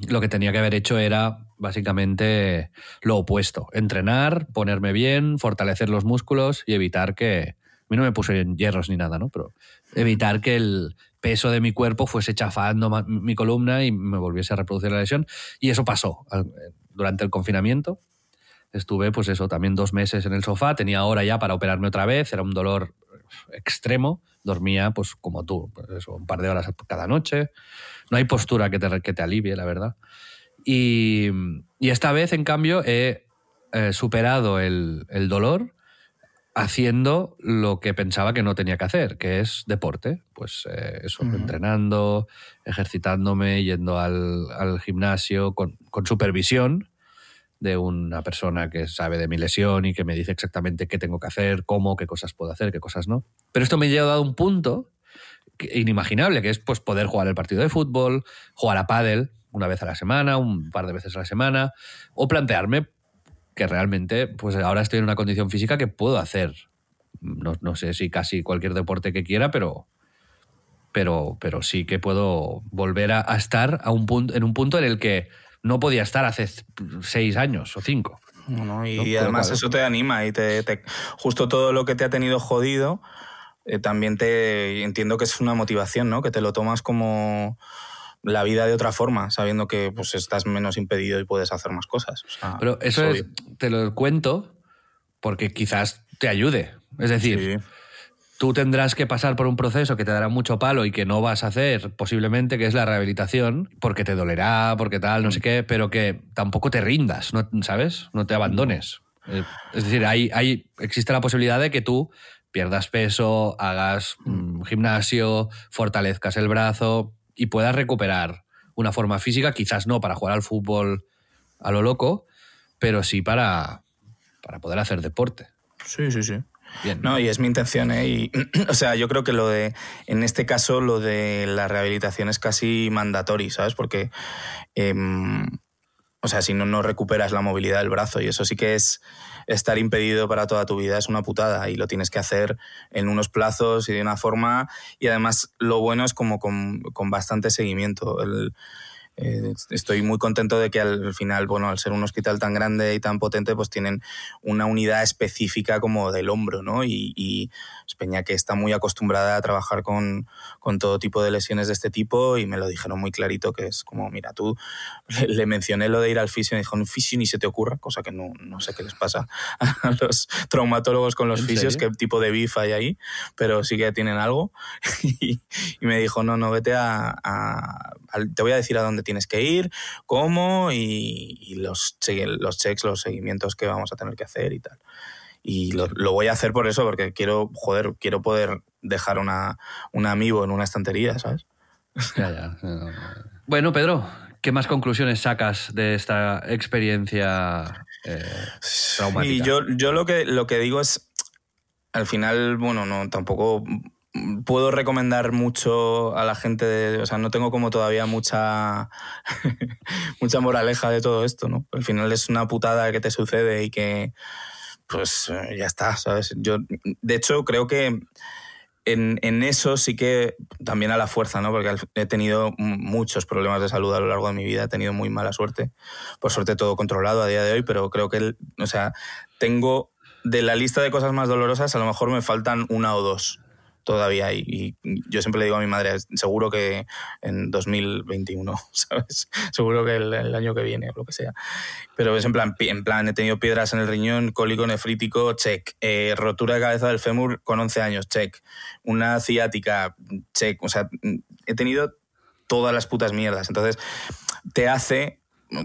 lo que tenía que haber hecho era básicamente lo opuesto. Entrenar, ponerme bien, fortalecer los músculos y evitar que... A mí no me puse en hierros ni nada, ¿no? Pero evitar que el peso de mi cuerpo fuese chafando mi columna y me volviese a reproducir la lesión. Y eso pasó durante el confinamiento. Estuve, pues eso, también dos meses en el sofá. Tenía hora ya para operarme otra vez. Era un dolor extremo. Dormía, pues como tú, pues un par de horas cada noche. No hay postura que te, que te alivie, la verdad. Y, y esta vez, en cambio, he eh, superado el, el dolor haciendo lo que pensaba que no tenía que hacer, que es deporte. Pues eh, eso, entrenando, ejercitándome, yendo al, al gimnasio con, con supervisión de una persona que sabe de mi lesión y que me dice exactamente qué tengo que hacer, cómo, qué cosas puedo hacer, qué cosas no. Pero esto me ha llevado a un punto inimaginable, que es pues, poder jugar el partido de fútbol, jugar a pádel una vez a la semana, un par de veces a la semana, o plantearme que realmente pues ahora estoy en una condición física que puedo hacer. No, no sé si casi cualquier deporte que quiera, pero, pero, pero sí que puedo volver a, a estar a un punto, en un punto en el que no podía estar hace seis años o cinco. No, y No, además eso te anima y te, te- justo todo lo que te ha tenido jodido eh, también te entiendo que es una motivación, ¿no? Que te lo tomas como la vida de otra forma, sabiendo que pues estás menos impedido y puedes hacer más cosas. O sea, Pero eso es, te lo cuento porque quizás te ayude. Es decir, Sí. tú tendrás que pasar por un proceso que te dará mucho palo y que no vas a hacer posiblemente, que es la rehabilitación, porque te dolerá, porque tal, no sé qué, pero que tampoco te rindas, ¿no? ¿sabes? No te abandones. Eh, Es decir, hay, hay, existe la posibilidad de que tú pierdas peso, hagas mm, gimnasio, fortalezcas el brazo y puedas recuperar una forma física, quizás no para jugar al fútbol a lo loco, pero sí para, para poder hacer deporte. Sí, sí, sí. Bien. No, y es mi intención, ¿eh? Y, *clears throat* o sea, yo creo que lo de, en este caso, lo de la rehabilitación es casi mandatorio, ¿sabes? Porque, em, o sea, si no, no recuperas la movilidad del brazo y eso sí que es estar impedido para toda tu vida, es una putada y lo tienes que hacer en unos plazos y de una forma y además lo bueno es como con, con bastante seguimiento. El, eh, estoy muy contento de que al final, bueno, al ser un hospital tan grande y tan potente, pues tienen una unidad específica como del hombro, ¿no? Y, y Peña que está muy acostumbrada a trabajar con, con, todo tipo de lesiones de este tipo y me lo dijeron muy clarito que es como, mira, tú le, *laughs* le mencioné lo de ir al fisio y me dijo, un fisio ni se te ocurra, cosa que no, no sé qué les pasa *laughs* a los traumatólogos con los fisios, qué tipo de bif hay ahí, pero sí que tienen algo. *laughs* y, y me dijo, no, no, vete a, a, a, te voy a decir a dónde tienes que ir, cómo y, y los, los checks, los seguimientos que vamos a tener que hacer y tal. Y lo, lo, voy a hacer por eso, porque quiero, joder, quiero poder dejar una, un amigo en una estantería, ¿sabes? *laughs* Ya, ya. Bueno, Pedro, ¿qué más conclusiones sacas de esta experiencia eh, traumática? Y yo, yo lo, que, lo que digo es, al final, bueno, no, tampoco puedo recomendar mucho a la gente, de, o sea, no tengo como todavía mucha, *laughs* mucha moraleja de todo esto, ¿no? Al final es una putada que te sucede y que, pues, ya está, ¿sabes? Yo, de hecho, creo que en, en, eso sí que también a la fuerza, ¿no? Porque he tenido muchos problemas de salud a lo largo de mi vida, he tenido muy mala suerte. Por suerte todo controlado a día de hoy, pero creo que, o sea, tengo de la lista de cosas más dolorosas, a lo mejor me faltan una o dos todavía y, y, yo siempre le digo a mi madre seguro que en 2021 *laughs* sabes seguro que el, año que viene o lo que sea. Pero es en plan en plan he tenido piedras en el riñón cólico nefrítico check. Eh, rotura de cabeza del fémur con 11 años check. Una ciática check. O sea he tenido todas las putas mierdas. Entonces te hace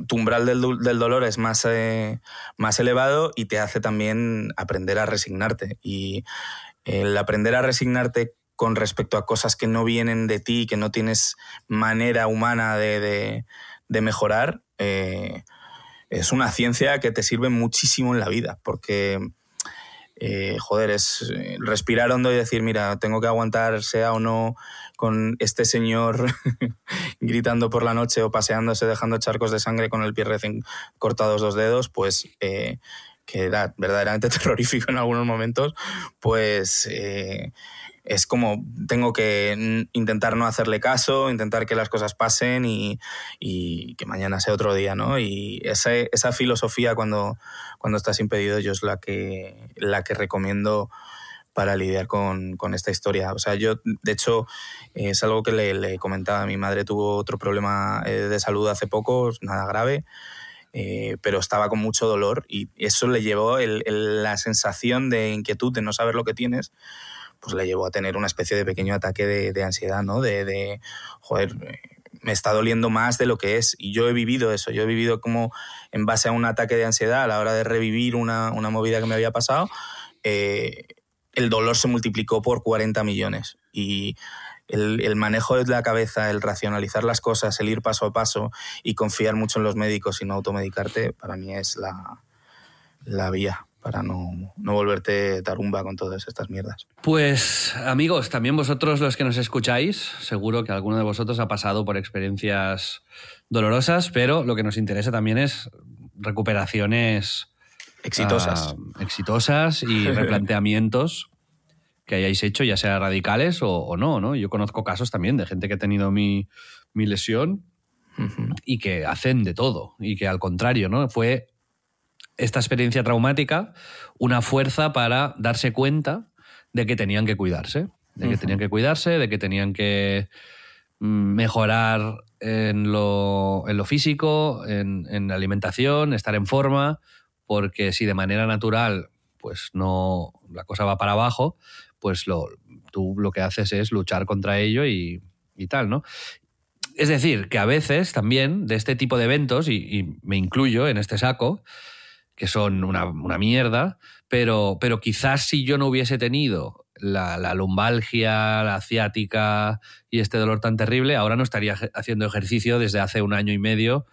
tu umbral del, del dolor es más, eh, más elevado y te hace también aprender a resignarte. Y el aprender a resignarte con respecto a cosas que no vienen de ti, que no tienes manera humana de, de, mejorar, eh, es una ciencia que te sirve muchísimo en la vida, porque, eh, joder, es respirar hondo y decir, mira, tengo que aguantar, sea o no, con este señor *laughs* gritando por la noche o paseándose, dejando charcos de sangre con el pie recién cortados dos dedos, pues... Eh, que era verdaderamente *laughs* terrorífico en algunos momentos, pues eh, es como tengo que intentar no hacerle caso, intentar que las cosas pasen y, que mañana sea otro día, ¿no? Y esa, esa, filosofía cuando, cuando estás impedido yo es la que, la que recomiendo para lidiar con, con, esta historia. O sea, yo, de hecho, es algo que le, le comentaba. Mi madre tuvo otro problema eh, de salud hace poco, nada grave, eh, pero estaba con mucho dolor y eso le llevó el, el, la sensación de inquietud, de no saber lo que tienes, pues le llevó a tener una especie de pequeño ataque de, de ansiedad, ¿no? De, de, joder, me está doliendo más de lo que es. Y yo he vivido eso, yo he vivido como en base a un ataque de ansiedad a la hora de revivir una, una movida que me había pasado, eh, el dolor se multiplicó por 40 millones. Y el, el, manejo de la cabeza, el racionalizar las cosas, el ir paso a paso y confiar mucho en los médicos y no automedicarte, para mí es la, la vía para no, no, volverte tarumba con todas estas mierdas. Pues amigos, también vosotros los que nos escucháis, seguro que alguno de vosotros ha pasado por experiencias dolorosas, pero lo que nos interesa también es recuperaciones exitosas, uh, exitosas y *laughs* replanteamientos que hayáis hecho, ya sea radicales o, o, no, ¿no? Yo conozco casos también de gente que ha tenido mi, mi lesión uh -huh. y que hacen de todo y que al contrario, ¿no? Fue esta experiencia traumática una fuerza para darse cuenta de que tenían que cuidarse, de que uh -huh. tenían que cuidarse, de que tenían que mm, mejorar en lo, en lo físico, en, en la alimentación, estar en forma, porque si de manera natural pues no, la cosa va para abajo, pues lo, tú lo que haces es luchar contra ello y, y tal, ¿no? Es decir, que a veces también de este tipo de eventos, y, me incluyo en este saco, que son una, una mierda, pero, pero quizás si yo no hubiese tenido la, la, lumbalgia, la ciática y este dolor tan terrible, ahora no estaría haciendo ejercicio desde hace un año y medio,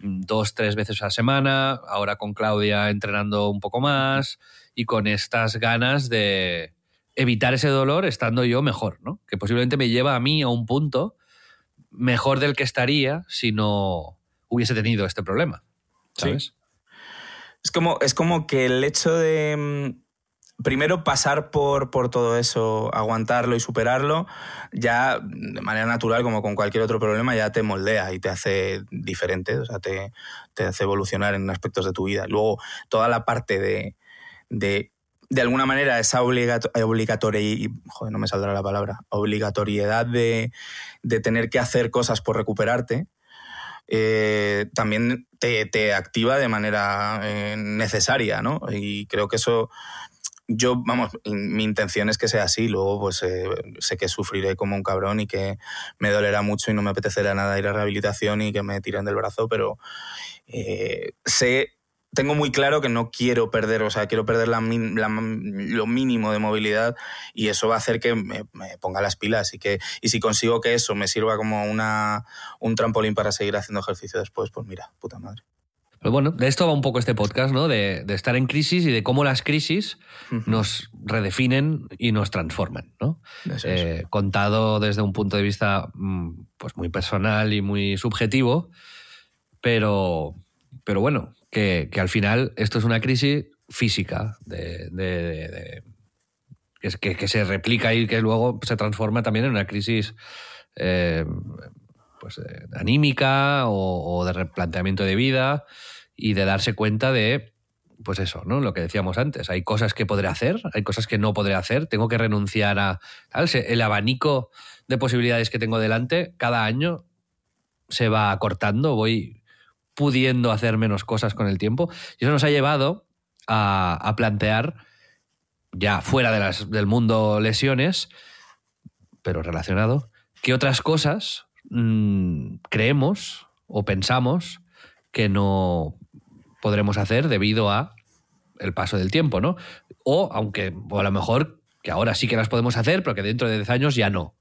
dos, tres veces a la semana, ahora con Claudia entrenando un poco más y con estas ganas de evitar ese dolor estando yo mejor, ¿no? Que posiblemente me lleva a mí a un punto mejor del que estaría si no hubiese tenido este problema. ¿Sabes? Sí. Es como, es como que el hecho de mm, primero pasar por, por todo eso, aguantarlo y superarlo, ya de manera natural, como con cualquier otro problema, ya te moldea y te hace diferente, o sea, te, te hace evolucionar en aspectos de tu vida. Luego, toda la parte de, de de alguna manera esa obligatoria, joder, no me saldrá la palabra, obligatoriedad de, tener que hacer cosas por recuperarte, eh, también te, activa de manera eh, necesaria, ¿no? Y creo que eso, yo, vamos, mi intención es que sea así, luego pues eh, sé que sufriré como un cabrón y que me dolerá mucho y no me apetecerá nada ir a rehabilitación y que me tiren del brazo, pero eh, sé tengo muy claro que no quiero perder, o sea, quiero perder la, la, lo mínimo de movilidad y eso va a hacer que me, me, ponga las pilas y que y si consigo que eso me sirva como una, un trampolín para seguir haciendo ejercicio después, pues mira, puta madre. Pero bueno, de esto va un poco este podcast, ¿no? De, de estar en crisis y de cómo las crisis uh -huh. nos redefinen y nos transforman, ¿no? Eh, contado desde un punto de vista pues muy personal y muy subjetivo, pero, pero bueno, que, que, al final esto es una crisis física de, que, se replica y que luego se transforma también en una crisis eh, pues, eh, anímica o, de replanteamiento de vida y de darse cuenta de pues eso, ¿no? Lo que decíamos antes, hay cosas que podré hacer, hay cosas que no podré hacer, tengo que renunciar a el abanico de posibilidades que tengo delante cada año se va acortando, voy pudiendo hacer menos cosas con el tiempo. Y eso nos ha llevado a, a plantear, ya fuera de las, del mundo lesiones, pero relacionado, qué otras cosas mmm, creemos o pensamos que no podremos hacer debido a el paso del tiempo, ¿no? O aunque, o a lo mejor que ahora sí que las podemos hacer, pero que dentro de 10 años ya no.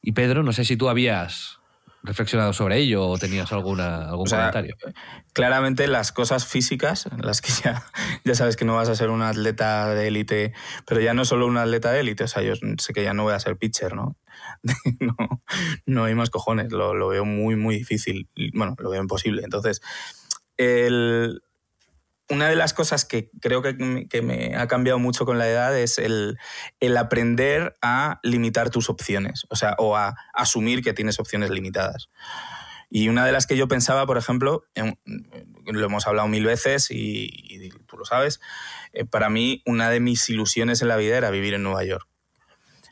Y Pedro, no sé si tú habías reflexionado sobre ello o tenías alguna, algún o sea, comentario? Claramente las cosas físicas, las que ya, *laughs* ya sabes que no vas a ser un atleta de élite, pero ya no solo un atleta de élite, o sea, yo sé que ya no voy a ser pitcher, ¿no? *laughs* no, no hay más cojones, lo, lo, veo muy, muy difícil, bueno, lo veo imposible. Entonces, el, una de las cosas que creo que, que, me ha cambiado mucho con la edad es el, el, aprender a limitar tus opciones, o sea, o a asumir que tienes opciones limitadas. Y una de las que yo pensaba, por ejemplo, lo hemos hablado mil veces y, tú lo sabes, eh, para mí una de mis ilusiones en la vida era vivir en Nueva York.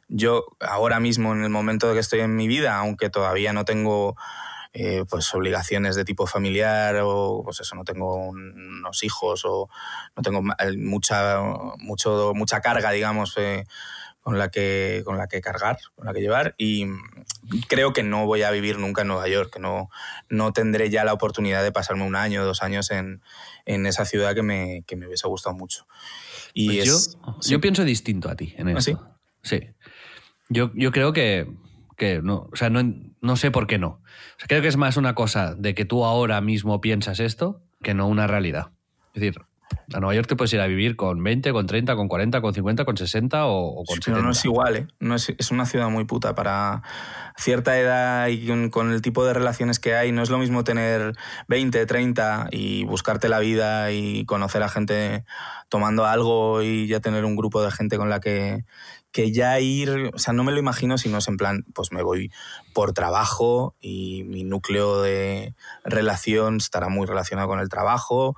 Yo ahora mismo, en el momento que estoy en mi vida, aunque todavía no tengo eh, pues obligaciones de tipo familiar o pues eso no tengo unos hijos o no tengo mucha mucho mucha carga digamos eh, con la que con la que cargar con la que llevar y creo que no voy a vivir nunca en Nueva York que no no tendré ya la oportunidad de pasarme un año dos años en, en esa ciudad que me, que me hubiese gustado mucho y pues es, yo, sí. yo pienso distinto a ti en eso ¿Ah, sí? sí yo, yo creo que que no, o sea, no, no sé por qué no. Sea, creo que es más una cosa de que tú ahora mismo piensas esto que no una realidad. Es decir, a Nueva York te puedes ir a vivir con 20, con 30, con 40, con 50, con 60 o, o con sí, 70. no es igual, ¿eh? No es, es, una ciudad muy puta para cierta edad y con, con, el tipo de relaciones que hay. No es lo mismo tener 20, 30 y buscarte la vida y conocer a gente tomando algo y ya tener un grupo de gente con la que, que ya ir, o sea, no me lo imagino si no es en plan, pues me voy por trabajo y mi núcleo de relación estará muy relacionado con el trabajo.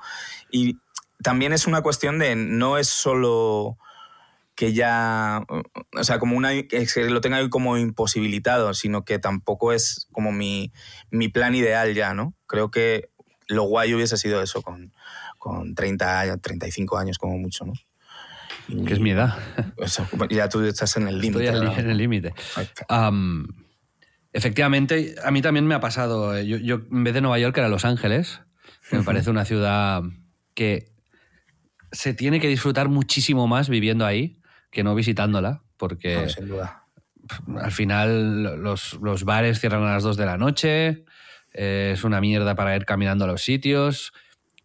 Y también es una cuestión de, no es solo que ya, o sea, como una, que lo tenga como imposibilitado, sino que tampoco es como mi, mi plan ideal ya, ¿no? Creo que lo guay hubiese sido eso con, con 30, 35 años como mucho, ¿no? Que es mi edad. Eso, ya tú estás en el límite. En el límite. Efectivamente, a mí también me ha pasado. eh, Yo, yo, en vez de Nueva York era Los Ángeles, que me parece una ciudad que se tiene que disfrutar muchísimo más viviendo ahí que no visitándola, porque No, sin duda. al final los, los bares cierran a las 2 de la noche, eh, es una mierda para ir caminando a los sitios,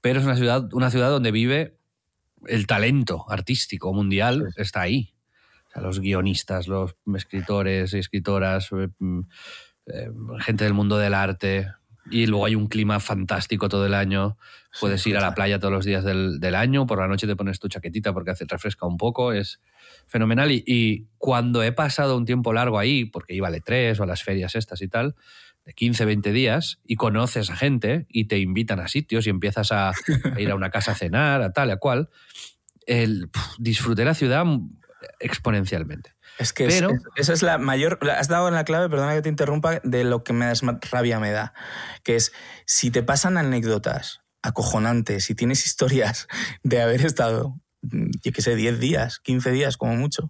pero es una ciudad, una ciudad donde vive el talento artístico mundial, está ahí. O sea, los guionistas, los escritores y escritoras, eh, mm, eh, gente del mundo del arte. Y luego hay un clima fantástico todo el año. Puedes ir a la playa todos los días del, del año. Por la noche te pones tu chaquetita porque hace, refresca un poco. Es fenomenal. Y, y cuando he pasado un tiempo largo ahí, porque iba al E3 o a las ferias estas y tal, de 15, 20 días, y conoces a gente y te invitan a sitios y empiezas a, *laughs* a ir a una casa a cenar, a tal, a cual, el, pf, disfruté la ciudad exponencialmente. Es que Pero- es- esa es la mayor. Has dado en la clave, perdona que te interrumpa, de lo que más rabia me da. Que es si te pasan anécdotas acojonantes, si tienes historias de haber estado, yo qué sé, 10 días, 15 días como mucho,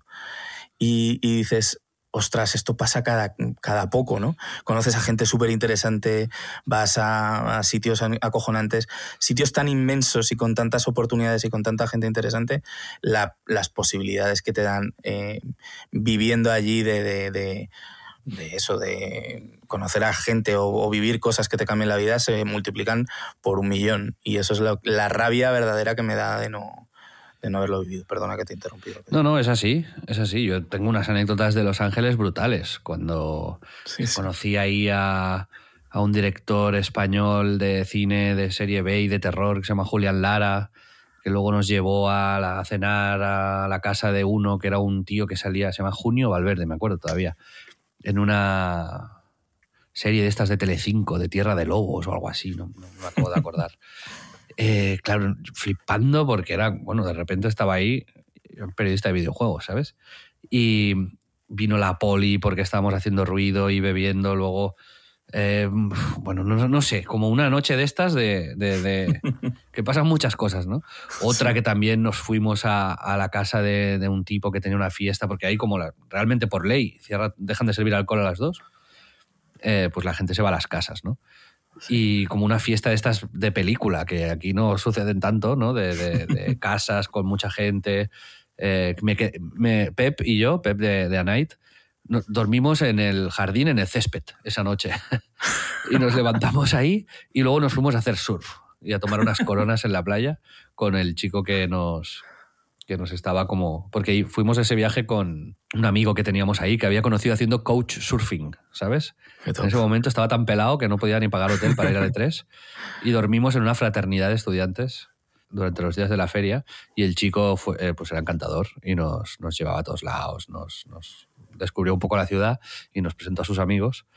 y, y dices. Ostras, esto pasa cada, cada poco, ¿no? Conoces a gente súper interesante, vas a, sitios acojonantes, sitios tan inmensos y con tantas oportunidades y con tanta gente interesante, la- las posibilidades que te dan eh, viviendo allí de, de- de- de eso, de conocer a gente o, vivir cosas que te cambien la vida, se multiplican por un millón. Y eso es la rabia verdadera que me da de no, de no haberlo vivido. Perdona que te he interrumpido. No, no, es así, es así. Yo tengo unas anécdotas de Los Ángeles brutales. Cuando Sí, sí. conocí ahí a, a un director español de cine de serie B y de terror que se llama Julián Lara, que luego nos llevó a, la- a cenar a la casa de uno que era un tío que salía, se llama Junio Valverde, me acuerdo todavía, en una serie de estas de Telecinco, de Tierra de Lobos o algo así, no, no me acabo de acordar. *laughs* Eh, claro, flipando porque era, bueno, de repente estaba ahí un periodista de videojuegos, ¿sabes? Y vino la poli porque estábamos haciendo ruido y bebiendo, luego, eh, bueno, no, no sé, como una noche de estas de, de- de- *laughs* que pasan muchas cosas, ¿no? Otra que también nos fuimos a, a la casa de, de un tipo que tenía una fiesta, porque ahí como la- realmente por ley cierra, dejan de servir alcohol a las dos, eh, pues la gente se va a las casas, ¿no? Y como una fiesta de estas de película, que aquí no suceden tanto, ¿no? De, de- de *laughs* casas con mucha gente. Eh, me Pep y yo, Pep de, de A Night, dormimos en el jardín, en el césped, esa noche. *laughs* y nos levantamos ahí y luego nos fuimos a hacer surf y a tomar unas coronas en la playa con el chico que nos, que nos estaba como... Porque fuimos a ese viaje con un amigo que teníamos ahí que había conocido haciendo coach surfing, ¿sabes? En ese momento estaba tan pelado que no podía ni pagar hotel para ir al E3 *laughs* y dormimos en una fraternidad de estudiantes durante los días de la feria y el chico fue, eh, pues era encantador y nos, nos llevaba a todos lados, nos, nos descubrió un poco la ciudad y nos presentó a sus amigos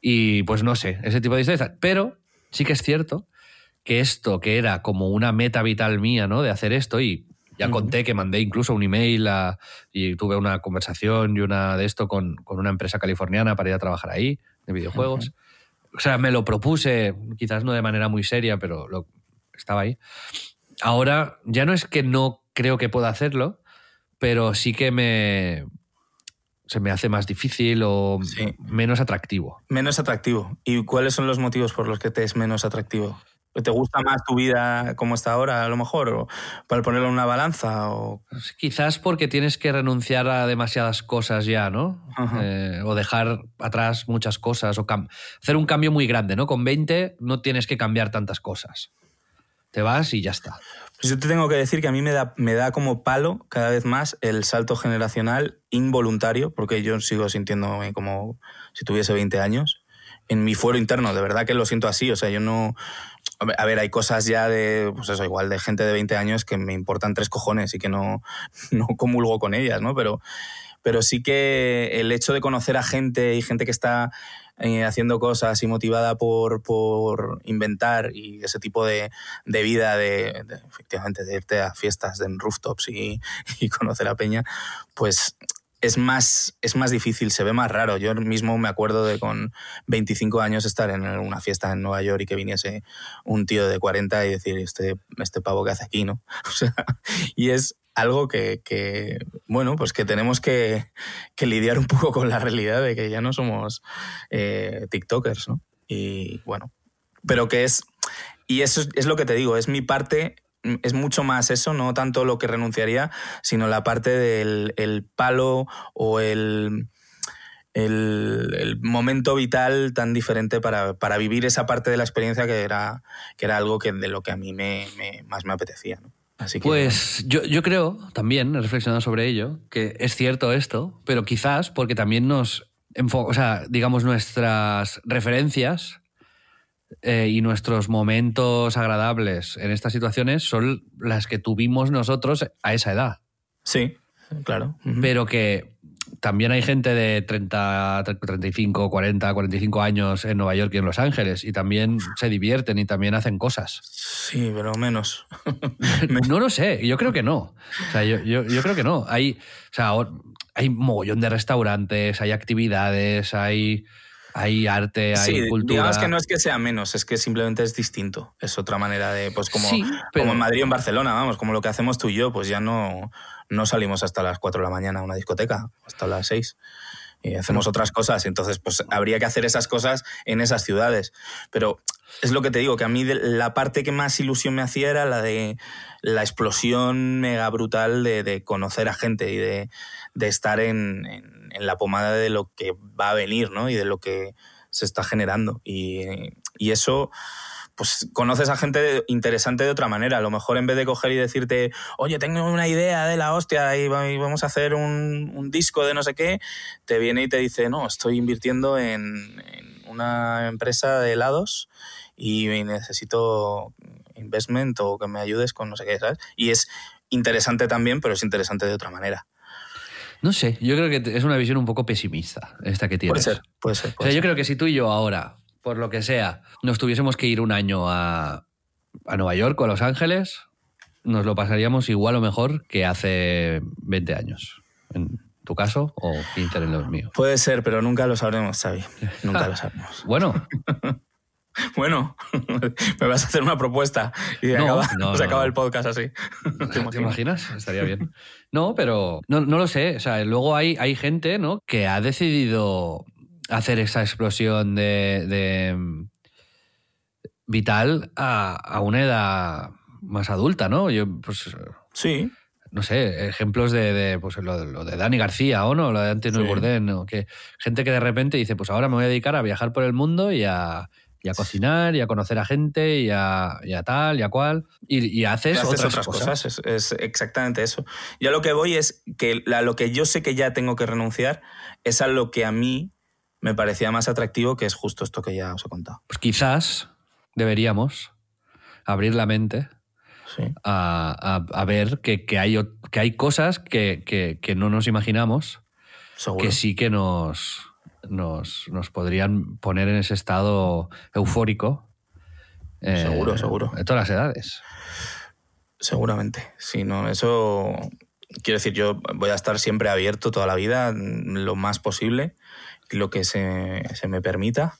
y pues no sé, ese tipo de historias. Pero sí que es cierto que esto que era como una meta vital mía, ¿no? De hacer esto y ya conté que mandé incluso un email a- y tuve una conversación y una de esto con, con una empresa californiana para ir a trabajar ahí, de videojuegos. O sea, me lo propuse, quizás no de manera muy seria, pero lo, estaba ahí. Ahora ya no es que no creo que pueda hacerlo, pero sí que me se me hace más difícil o Sí. menos atractivo. Menos atractivo. ¿Y cuáles son los motivos por los que te es menos atractivo? ¿Te gusta más tu vida como está ahora, a lo mejor? ¿O para ponerlo en una balanza? O... Pues Quizás porque tienes que renunciar a demasiadas cosas ya, ¿no? Eh, o dejar atrás muchas cosas, o hacer un cambio muy grande, ¿no? Con 20 no tienes que cambiar tantas cosas. Te vas y ya está. Pues yo te tengo que decir que a mí me da, me da como palo cada vez más el salto generacional involuntario, porque yo sigo sintiéndome como si tuviese 20 años. En mi fuero interno, de verdad que lo siento así. O sea, yo no. A ver, hay cosas ya de, pues eso, igual de gente de 20 años que me importan tres cojones y que no, *laughs* no comulgo con ellas, ¿no? Pero, pero sí que el hecho de conocer a gente y gente que está eh, haciendo cosas y motivada por, por inventar y ese tipo de, de vida, de, de, efectivamente, de irte a fiestas en rooftops y, *laughs* y conocer a Peña, pues es más, es más difícil, se ve más raro. Yo mismo me acuerdo de con 25 años estar en una fiesta en Nueva York y que viniese un tío de 40 y decir, este, este pavo que hace aquí, ¿no? *laughs* Y es, algo que, que, bueno, pues que tenemos que, que, lidiar un poco con la realidad de que ya no somos eh, TikTokers, ¿no? Y bueno, pero que es, y eso es lo que te digo, es mi parte es mucho más eso, no tanto lo que renunciaría, sino la parte del el palo o el, el, momento vital tan diferente para, para, vivir esa parte de la experiencia que era, que era algo que, de lo que a mí me, más me apetecía. Así que, pues yo, yo creo, también, he reflexionado sobre ello, que es cierto esto, pero quizás porque también nos o sea, digamos, nuestras referencias eh, y nuestros momentos agradables en estas situaciones son las que tuvimos nosotros a esa edad. Sí, claro. Pero que también hay gente de 30, 35, 40, 45 años en Nueva York y en Los Ángeles y también se divierten y también hacen cosas. Sí, pero menos. *laughs* no lo sé, yo creo que no. O sea, yo, yo, yo creo que no. Hay, o sea, hay mogollón de restaurantes, hay actividades, hay hay arte, hay cultura. Digamos que no es que sea menos, es que simplemente es distinto. Es otra manera de, pues como, como en Madrid o en Barcelona, vamos, como lo que hacemos tú y yo, pues ya no, no salimos hasta las 4 de la mañana a una discoteca, hasta las 6 y hacemos otras cosas. Entonces, pues habría que hacer esas cosas en esas ciudades. Pero es lo que te digo, que a mí la parte que más ilusión me hacía era la de la explosión mega brutal de, conocer a gente y de, estar en, en, la pomada de lo que va a venir, ¿no? Y de lo que se está generando. Y, eso pues conoces a gente interesante de otra manera. A lo mejor en vez de coger y decirte, oye, tengo una idea de la hostia y vamos a hacer un, disco de no sé qué, te viene y te dice, no, estoy invirtiendo en, una empresa de helados y necesito investment o que me ayudes con no sé qué, ¿sabes? Y es interesante también, pero es interesante de otra manera. No sé, yo creo que es una visión un poco pesimista esta que tienes. Puede ser, puede ser. o sea, yo creo que si tú y yo ahora por lo que sea, nos tuviésemos que ir un año a, a Nueva York o a Los Ángeles, nos lo pasaríamos igual o mejor que hace 20 años. En tu caso o 15 en los míos. Puede ser, pero nunca lo sabremos, Xavi. Nunca lo sabremos. *laughs* bueno. *laughs* bueno, *laughs* me vas a hacer una propuesta y se acaba *laughs* el podcast así. ¿Te, imaginas? Estaría bien. No, pero no, no lo sé. O sea, luego hay, hay gente ¿no? que ha decidido hacer esa explosión de, mm, vital a, una edad más adulta, ¿no? Yo, pues. Sí. No sé, ejemplos de, pues, lo, de Dani García o no, lo de Antino sí. ¿no? que gente que de repente dice, pues ahora me voy a dedicar a viajar por el mundo y a, cocinar y a conocer a gente y a, tal y a cual. Y, haces, otras, cosas. Es, exactamente eso. Yo lo que voy es que a lo que yo sé que ya tengo que renunciar es a lo que a mí me parecía más atractivo, que es justo esto que ya os he contado. Pues quizás deberíamos abrir la mente a, ver que, hay, que hay cosas que, no nos imaginamos, que sí que nos, nos, podrían poner en ese estado eufórico. Eh, seguro, seguro. De todas las edades. Seguramente. Sí, no, eso. Quiero decir, yo voy a estar siempre abierto toda la vida, lo más posible lo que se, me permita,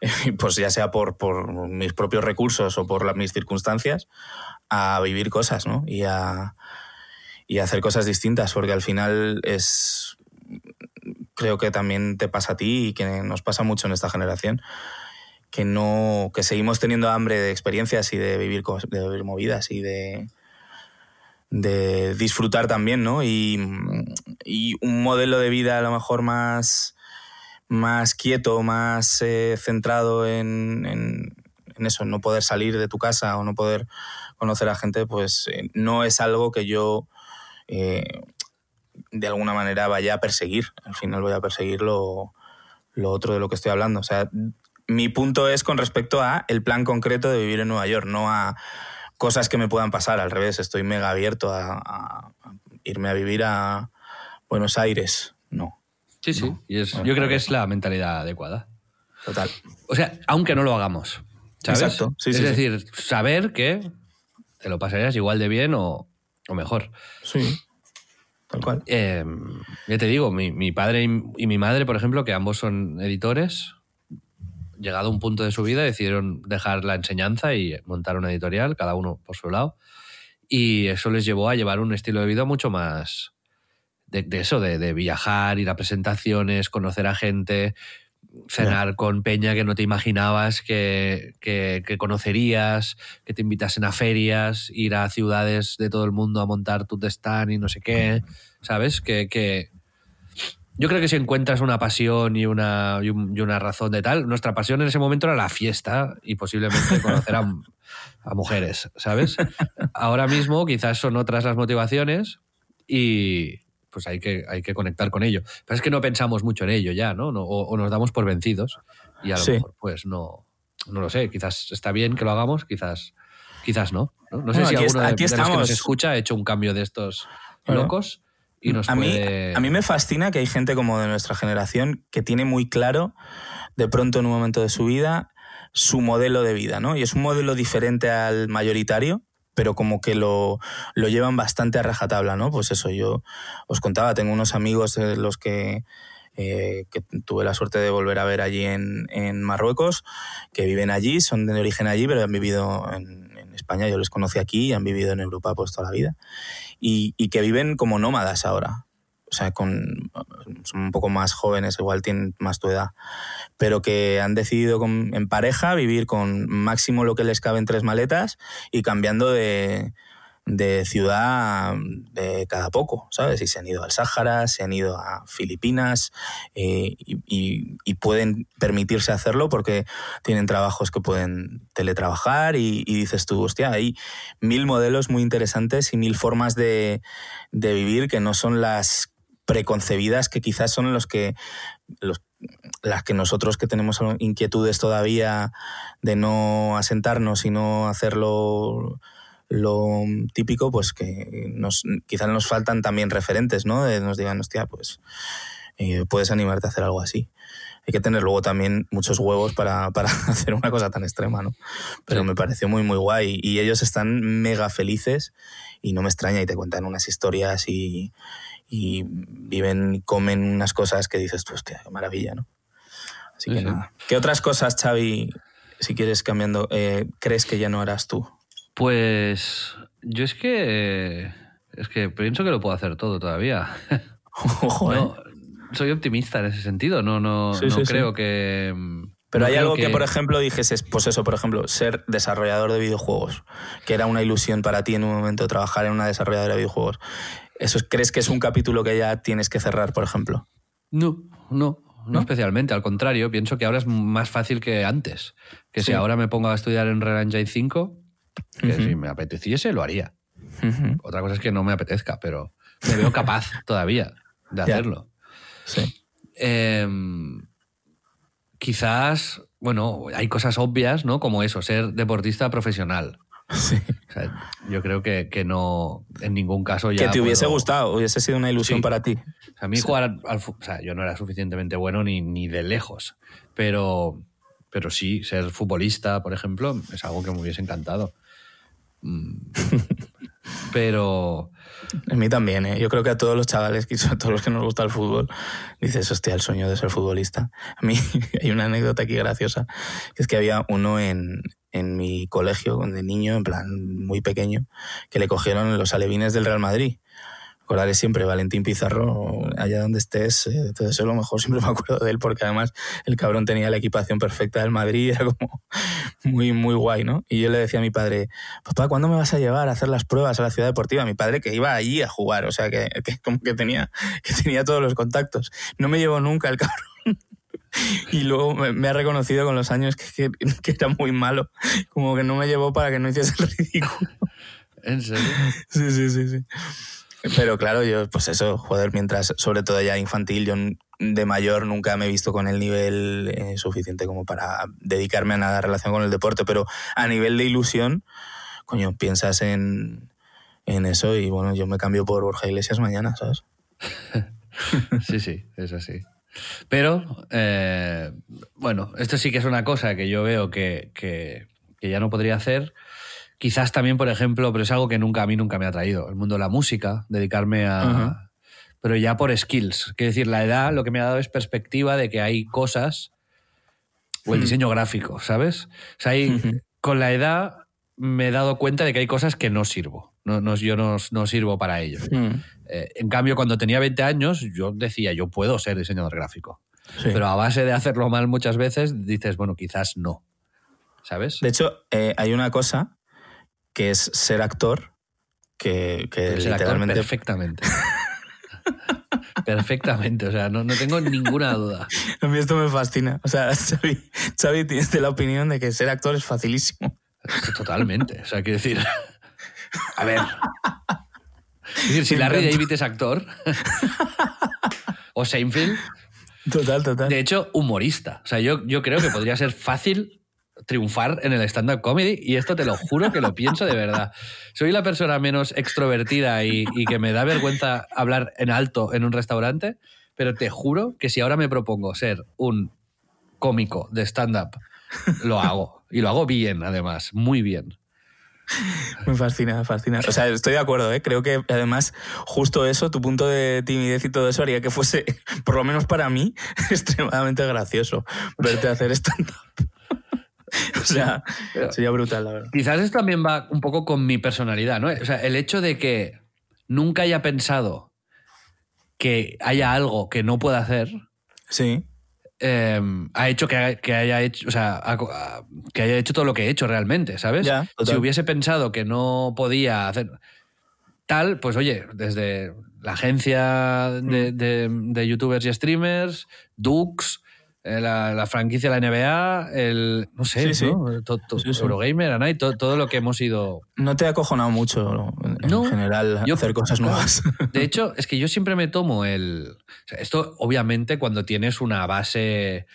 *laughs* pues ya sea por, mis propios recursos o por las, mis circunstancias, a vivir cosas, ¿no? Y a, y hacer cosas distintas, porque al final es, creo que también te pasa a ti y que nos pasa mucho en esta generación, que no, que seguimos teniendo hambre de experiencias y de vivir, de vivir movidas y de, de disfrutar también, ¿no? Y, y, un modelo de vida a lo mejor más más quieto, más eh, centrado en, en, eso, en no poder salir de tu casa o no poder conocer a gente, pues eh, no es algo que yo eh, de alguna manera vaya a perseguir. Al final voy a perseguir lo, lo, otro de lo que estoy hablando. O sea, mi punto es con respecto a el plan concreto de vivir en Nueva York, no a cosas que me puedan pasar. Al revés, estoy mega abierto a, a irme a vivir a Buenos Aires. No, Sí, sí. Y es, yo creo que es la mentalidad adecuada. Total. O sea, aunque no lo hagamos. ¿sabes? Exacto. es decir, saber que te lo pasarías igual de bien o, mejor. Sí. Tal. Em, ya te digo, mi, padre y, mi madre, por ejemplo, que ambos son editores, llegado a un punto de su vida, decidieron dejar la enseñanza y montar una editorial, cada uno por su lado. Y eso les llevó a llevar un estilo de vida mucho más de, de eso, de, de viajar, ir a presentaciones, conocer a gente, cenar con peña que no te imaginabas que, que- que conocerías, que te invitasen a ferias, ir a ciudades de todo el mundo a montar tu stand y no sé qué, ¿sabes? Que, que yo creo que si encuentras una pasión y una, y, un- y una razón de tal, nuestra pasión en ese momento era la fiesta y posiblemente *laughs* conocer a, a mujeres, ¿sabes? Ahora mismo quizás son otras las motivaciones y pues hay que, hay que conectar con ello. Pero es que no pensamos mucho en ello ya, ¿no? No- o, o nos damos por vencidos y a lo Sí. mejor pues no, no lo sé, quizás está bien que lo hagamos, quizás, quizás no. No, No sé Bueno, si alguno está- de, aquí de los que nos estamos. escucha ha hecho un cambio de estos Bueno. locos y nos a, mí, puede... a mí me fascina que hay gente como de nuestra generación que tiene muy claro, de pronto en un momento de su vida, su modelo de vida, ¿no? Y es un modelo diferente al mayoritario, pero como que lo, lo llevan bastante a rajatabla, ¿no? Pues eso, yo os contaba, tengo unos amigos eh, los que, eh, que tuve la suerte de volver a ver allí en, en Marruecos, que viven allí, son de origen allí, pero han vivido en, en España, yo les conocí aquí y han vivido en Europa pues toda la vida y, y que viven como nómadas ahora. O sea, con, son un poco más jóvenes, igual tienen más tu edad, pero que han decidido con- en pareja vivir con máximo lo que les cabe en tres maletas y cambiando de, de ciudad de cada poco, ¿sabes? Y se han ido al Sáhara, se han ido a Filipinas eh, y, y- y pueden permitirse hacerlo porque tienen trabajos que pueden teletrabajar y, y dices tú, hostia, hay mil modelos muy interesantes y mil formas de, de vivir que no son las preconcebidas que quizás son los que los- las que nosotros que tenemos inquietudes todavía de no asentarnos y no hacerlo lo típico, pues que nos, quizás nos faltan también referentes, ¿no? De nos digan, hostia, pues eh, puedes animarte a hacer algo así. Hay que tener luego también muchos huevos para, para *laughs* hacer una cosa tan extrema, ¿no? Pero Sí. me pareció muy, muy guay. Y ellos están mega felices y no me extraña y te cuentan unas historias y, y viven y comen unas cosas que dices, tú, hostia, qué maravilla, ¿no? Así Sí, que sí. nada. ¿Qué otras cosas, Xavi, si quieres cambiando, eh, crees que ya no harás tú? Pues yo es que es que pienso que lo puedo hacer todo todavía. *laughs* Ojo. No, soy optimista en ese sentido. No, no, Sí, no creo que. Pero no hay algo que... por ejemplo, dijes, pues eso, por ejemplo, ser desarrollador de videojuegos, que era una ilusión para ti en un momento trabajar en una desarrolladora de videojuegos. ¿Eso es- crees que es un capítulo que ya tienes que cerrar, por ejemplo? No, no, no, ¿No? especialmente. Al contrario, pienso que ahora es más fácil que antes. Que Sí. si ahora me pongo a estudiar en Real Engine 5, que si me apeteciese, lo haría. Otra cosa es que no me apetezca, pero me veo capaz *laughs* todavía de Ya. hacerlo. Sí. Em, quizás, bueno, hay cosas obvias, ¿no? Como eso, ser deportista profesional. Sí. O sea, yo creo que, que no, en ningún caso ya. Que te hubiese puedo- gustado, hubiese sido una ilusión Sí. para ti. O sea, a mí jugar al, al o sea, yo no era suficientemente bueno ni, ni de lejos, pero, pero sí, ser futbolista, por ejemplo, es algo que me hubiese encantado. Mm. *laughs* Pero A mí también, ¿eh? Yo creo que a todos los chavales, y sobre todo los que nos gusta el fútbol, dices, hostia, el sueño de ser futbolista. A mí *laughs* hay una anécdota aquí graciosa, que es que había uno en, en mi colegio, de niño, en plan muy pequeño, que le cogieron los alevines del Real Madrid. Acordaré siempre, Valentín Pizarro, allá donde estés, eh, todo eso es lo mejor, *laughs* siempre me acuerdo de él, porque además el cabrón tenía la equipación perfecta del Madrid, *laughs* era como muy, muy guay, ¿no? Y yo le decía a mi padre, papá, ¿cuándo me vas a llevar a hacer las pruebas a la ciudad deportiva? Mi padre que iba allí a jugar, o sea, que, que como que tenía, que tenía todos los contactos. No me llevó nunca el *laughs* cabrón. Y luego me, me ha reconocido con los años que, que, que era muy malo. Como que no me llevó para que no hiciese el ridículo. en serio. Sí, sí, sí, sí. Pero claro, yo, pues eso, joder, mientras, sobre todo ya infantil, yo de mayor nunca me he visto con el nivel eh, suficiente como para dedicarme a nada en relación con el deporte, pero a nivel de ilusión, coño, piensas en, en eso y bueno, yo me cambio por Borja Iglesias mañana, ¿sabes? *laughs* Sí, sí, es así. Pero, eh, bueno, esto sí que es una cosa que yo veo que, que- que ya no podría hacer. Quizás también, por ejemplo, pero es algo que nunca a mí nunca me ha traído, el mundo de la música, dedicarme a... Pero ya por skills. Quiero decir, la edad lo que me ha dado es perspectiva de que hay cosas... O el Hmm. diseño gráfico, ¿sabes? O sea, hay- con la edad me he dado cuenta de que hay cosas que no sirvo. No, no- yo no, no sirvo para ello. Eh, en cambio, cuando tenía 20 años, yo decía, yo puedo ser diseñador gráfico. sí. Pero a base de hacerlo mal muchas veces, dices, bueno, quizás no. ¿Sabes? De hecho, eh, hay una cosa que es ser actor, que, actor literalmente... perfectamente. *laughs* perfectamente, o sea, no, no tengo ninguna duda. *laughs* A mí esto me fascina. O sea, *laughs* Xavi, Xavi tiene la opinión de que ser actor es facilísimo. Totalmente. O sea, quiero decir. A ver. Es decir, si Larry. David es actor. *laughs* o Seinfeld. Total, total. De hecho, humorista. O sea, yo, yo creo que podría ser fácil triunfar en el stand-up comedy y esto te lo juro que lo pienso de verdad. Soy la persona menos extrovertida y, y que me da vergüenza hablar en alto en un restaurante, pero te juro que si ahora me propongo ser un cómico de stand-up, lo hago. Y lo hago bien, además, muy bien. *laughs* Me fascina, fascina. O sea, estoy de acuerdo, ¿eh? Creo que además justo eso, tu punto de timidez y todo eso haría que fuese, *laughs* por lo menos para mí, *laughs* extremadamente gracioso verte hacer stand-up. o sea, pero- sería brutal, la verdad. Quizás esto también va un poco con mi personalidad, ¿no? O sea, el hecho de que nunca haya pensado que haya algo que no pueda hacer, Sí, eh, ha hecho que, ha- que haya hecho, o sea, ha- ha- que haya hecho todo lo que he hecho realmente, ¿sabes? Si hubiese pensado que no podía hacer tal, pues oye, desde la agencia de, Mm. de- de youtubers y streamers, Dux, la, la franquicia de la NBA, el, no sé, Sí, sí. ¿no? To- to- Sí, sí. Eurogamer, Anay, to- todo lo que hemos ido no te ha acojonado mucho en, en No, general yo- hacer cosas nuevas. *laughs* De hecho, es que yo siempre me tomo el. o sea, esto, obviamente, cuando tienes una base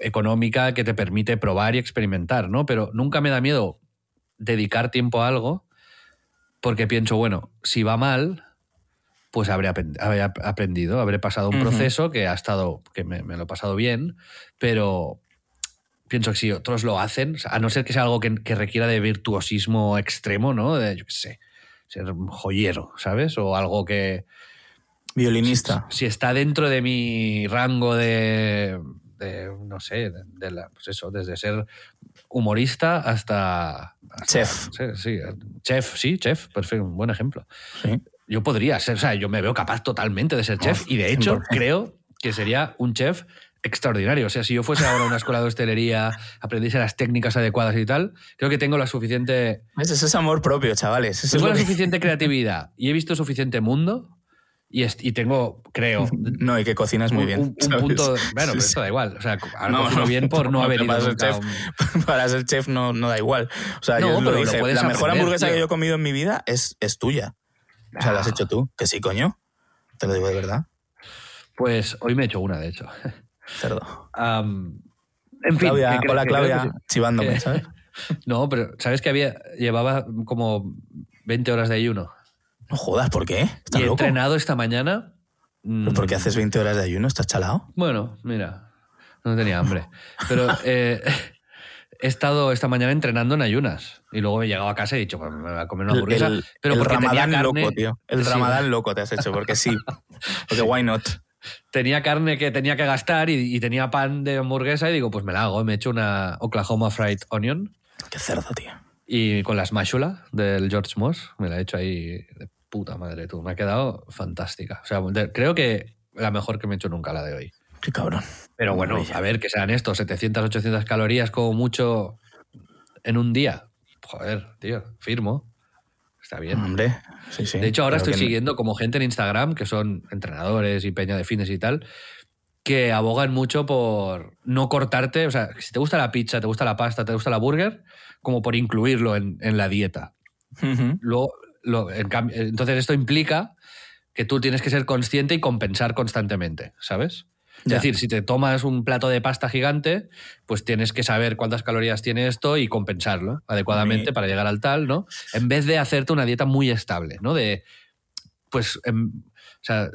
económica que te permite probar y experimentar, ¿no? Pero nunca me da miedo dedicar tiempo a algo porque pienso, bueno, si va mal, pues habré, aprendido, habré pasado un proceso que ha estado, que me, me lo he pasado bien, pero pienso que si otros lo hacen, a no ser que sea algo que, que requiera de virtuosismo extremo, ¿no? De, yo qué sé, ser un joyero, ¿sabes? O algo que, Violinista. si está dentro de mi rango de, de, no sé, de, de la- pues eso, desde ser humorista hasta... hasta- Chef. Sí, sí, chef, sí, chef, perfecto, un buen ejemplo. Sí. Yo podría ser, o sea, yo me veo capaz totalmente de ser chef Oh, y de hecho 100%. creo que sería un chef extraordinario. O sea, si yo fuese ahora a una escuela de hostelería, aprendiese las técnicas adecuadas y tal, creo que tengo la suficiente. Ese es amor propio, chavales. Eso es tengo la que- suficiente creatividad y he visto suficiente mundo y, tengo, creo, No, y que cocinas muy un- bien. Un, un punto. Bueno, pero esto da igual. O sea, ahora No, cocino no, bien por no, haber que ido para ser nunca a chef, un- *laughs* Para ser chef no, no da igual. O sea, No, yo lo dije, la mejor aprender, hamburguesa tío. que yo he comido en mi vida es, es tuya. O sea, la has hecho tú. Que sí, coño. Te lo digo de verdad. Pues hoy me he hecho una, de hecho. *laughs* Cerdo. Am, en fin. Claudia, que creo- hola que Claudia, que chivándome, Que- ¿sabes? *laughs* No, pero ¿sabes que había llevaba como 20 horas de ayuno? No jodas, ¿por qué? Y ¿Estás he loco? entrenado esta mañana. mm, ¿Pero ¿Por qué haces 20 horas de ayuno? ¿Estás chalado? Bueno, mira, no tenía hambre. Pero eh, he estado esta mañana entrenando en ayunas. Y luego he llegado a casa y he dicho, pues me voy a comer una hamburguesa. el, pero ramadán carne, loco, tío. El Sí. ramadán loco te has hecho, porque sí. *laughs* Porque why not? tenía carne que tenía que gastar y, y tenía pan de hamburguesa y digo, pues me la hago. Me he hecho una Oklahoma Fried Onion Qué cerdo, tío. y con la smashula del George Moss me la he hecho ahí de puta madre tú. Me ha quedado fantástica. O sea, creo que la mejor que me he hecho nunca la de hoy. Qué cabrón. Pero bueno, a ver, que sean estos 700, 800 calorías como mucho en un día. Joder, tío, firmo. Está bien. Hombre, sí, sí. De hecho, ahora estoy siguiendo como gente en Instagram, que son entrenadores y peña de fitness y tal, que abogan mucho por no cortarte. O sea, si te gusta la pizza, te gusta la pasta, te gusta la burger, como por incluirlo en, en la dieta. Luego, lo- en cambio- entonces, esto implica que tú tienes que ser consciente y compensar constantemente, ¿sabes? Es decir, si te tomas un plato de pasta gigante, pues tienes que saber cuántas calorías tiene esto y compensarlo adecuadamente para llegar al tal, ¿no? En vez de hacerte una dieta muy estable, ¿no? De, pues, em, o sea,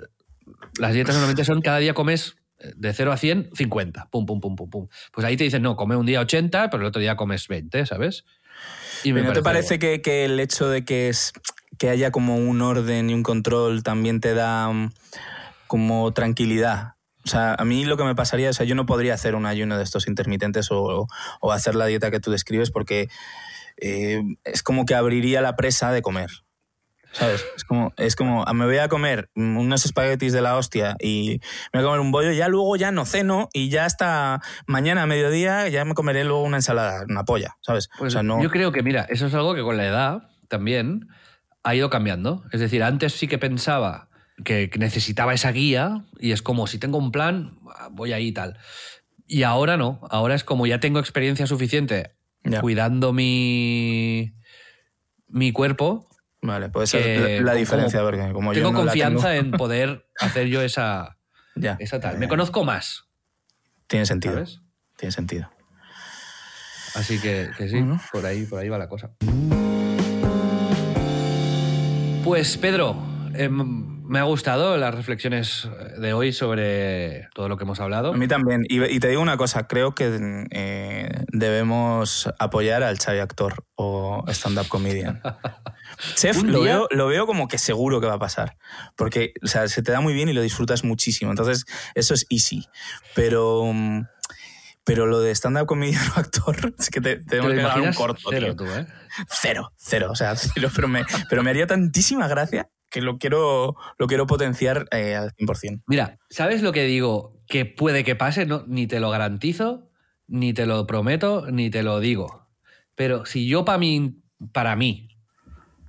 las dietas normalmente son cada día comes eh, de 0 a 100, 50, pum, pum, pum, pum, pum. Pues ahí te dicen, no, come un día 80, pero el otro día comes 20, ¿sabes? Y ¿Pero ¿No te parece que, que el hecho de que, es, que haya como un orden y un control también te da mm, como tranquilidad? O sea, a mí lo que me pasaría, o sea, yo no podría hacer un ayuno de estos intermitentes o, o hacer la dieta que tú describes porque eh, es como que abriría la presa de comer. ¿Sabes? Es como, es como, ah, me voy a comer unos espaguetis de la hostia y me voy a comer un bollo, ya luego ya no ceno y ya hasta mañana a mediodía ya me comeré luego una ensalada, una polla, ¿sabes? Pues o sea, no... Yo creo que, mira, eso es algo que con la edad también ha ido cambiando. Es decir, antes sí que pensaba que necesitaba esa guía y es como, si tengo un plan, voy ahí y tal. Y ahora no, ahora es como ya tengo experiencia suficiente Ya. cuidando mi, mi cuerpo. Vale, puede ser la, diferencia, como- porque como tengo yo no confianza tengo- en poder hacer yo esa, *laughs* Ya. esa tal. Me conozco más, Tiene sentido. ¿sabes? Tiene sentido. Así que, que sí, por, ahí, por ahí va la cosa. Pues Pedro, em, me ha gustado las reflexiones de hoy sobre todo lo que hemos hablado. A mí también. Y, y te digo una cosa, creo que eh, debemos apoyar al Xavi actor o stand-up comedian. *laughs* Chef lo veo, lo veo como que seguro que va a pasar. Porque o sea, se te da muy bien y lo disfrutas muchísimo. Entonces, eso es easy. Pero, mm, pero lo de stand-up comedian o actor, *laughs* es que te, ¿Te tenemos que grabar un corto. Cero, tío. tú, ¿eh? Cero, cero. O sea, cero. *laughs* Pero me, pero me haría tantísima gracia que lo quiero, lo quiero potenciar eh, al 100%. Mira, ¿sabes lo que digo? Que puede que pase, no, ni te lo garantizo, ni te lo prometo, ni te lo digo. Pero si yo para mí, para mí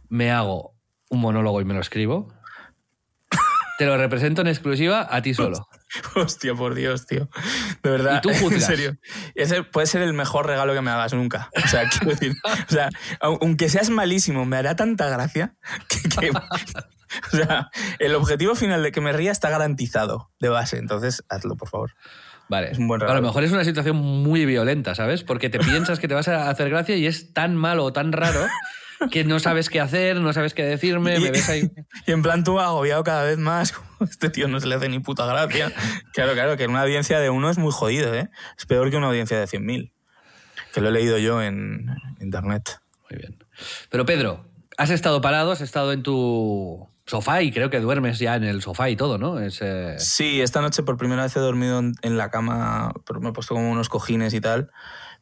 me hago un monólogo y me lo escribo, *laughs* te lo represento en exclusiva a ti solo. *laughs* Hostia, por Dios, tío. De verdad. Y tú *laughs* En serio. Ese puede ser el mejor regalo que me hagas nunca. O sea, *laughs* quiero decir, o sea, au- aunque seas malísimo, me hará tanta gracia que, que- o sea, el objetivo final de que me ría está garantizado de base. Entonces, hazlo, por favor. Vale. Es un buen a lo regalo. mejor es una situación muy violenta, ¿sabes? Porque te piensas que te vas a hacer gracia y es tan malo o tan raro *laughs* que no sabes qué hacer, no sabes qué decirme, me ves ahí. *laughs* Y en plan tú agobiado cada vez más, *laughs* este tío no se le hace ni puta gracia. Claro, claro, que una audiencia de uno es muy jodido, ¿eh? Es peor que una audiencia de 100.000. Que lo he leído yo en internet. Muy bien. Pero Pedro, has estado parado, has estado en tu sofá y creo que duermes ya en el sofá y todo, ¿no? Es, eh, Sí, esta noche por primera vez he dormido en la cama, pero me he puesto como unos cojines y tal,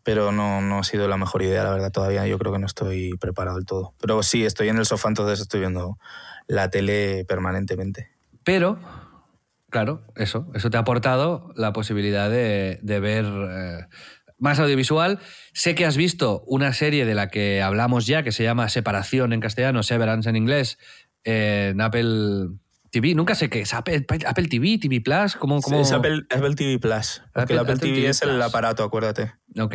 pero no, no ha sido la mejor idea, la verdad, todavía yo creo que no estoy preparado del todo. Pero sí, estoy en el sofá, entonces estoy viendo la tele permanentemente. Pero, claro, eso, eso te ha aportado la posibilidad de, de ver eh, más audiovisual. Sé que has visto una serie de la que hablamos ya, que se llama Separación en castellano, Severance en inglés, en Apple TV. Nunca sé qué es, Apple, Apple TV, TV Plus, ¿cómo? cómo- Es Apple, Apple TV Plus, porque Apple- el Apple, TV, TV es el aparato, acuérdate. Ok.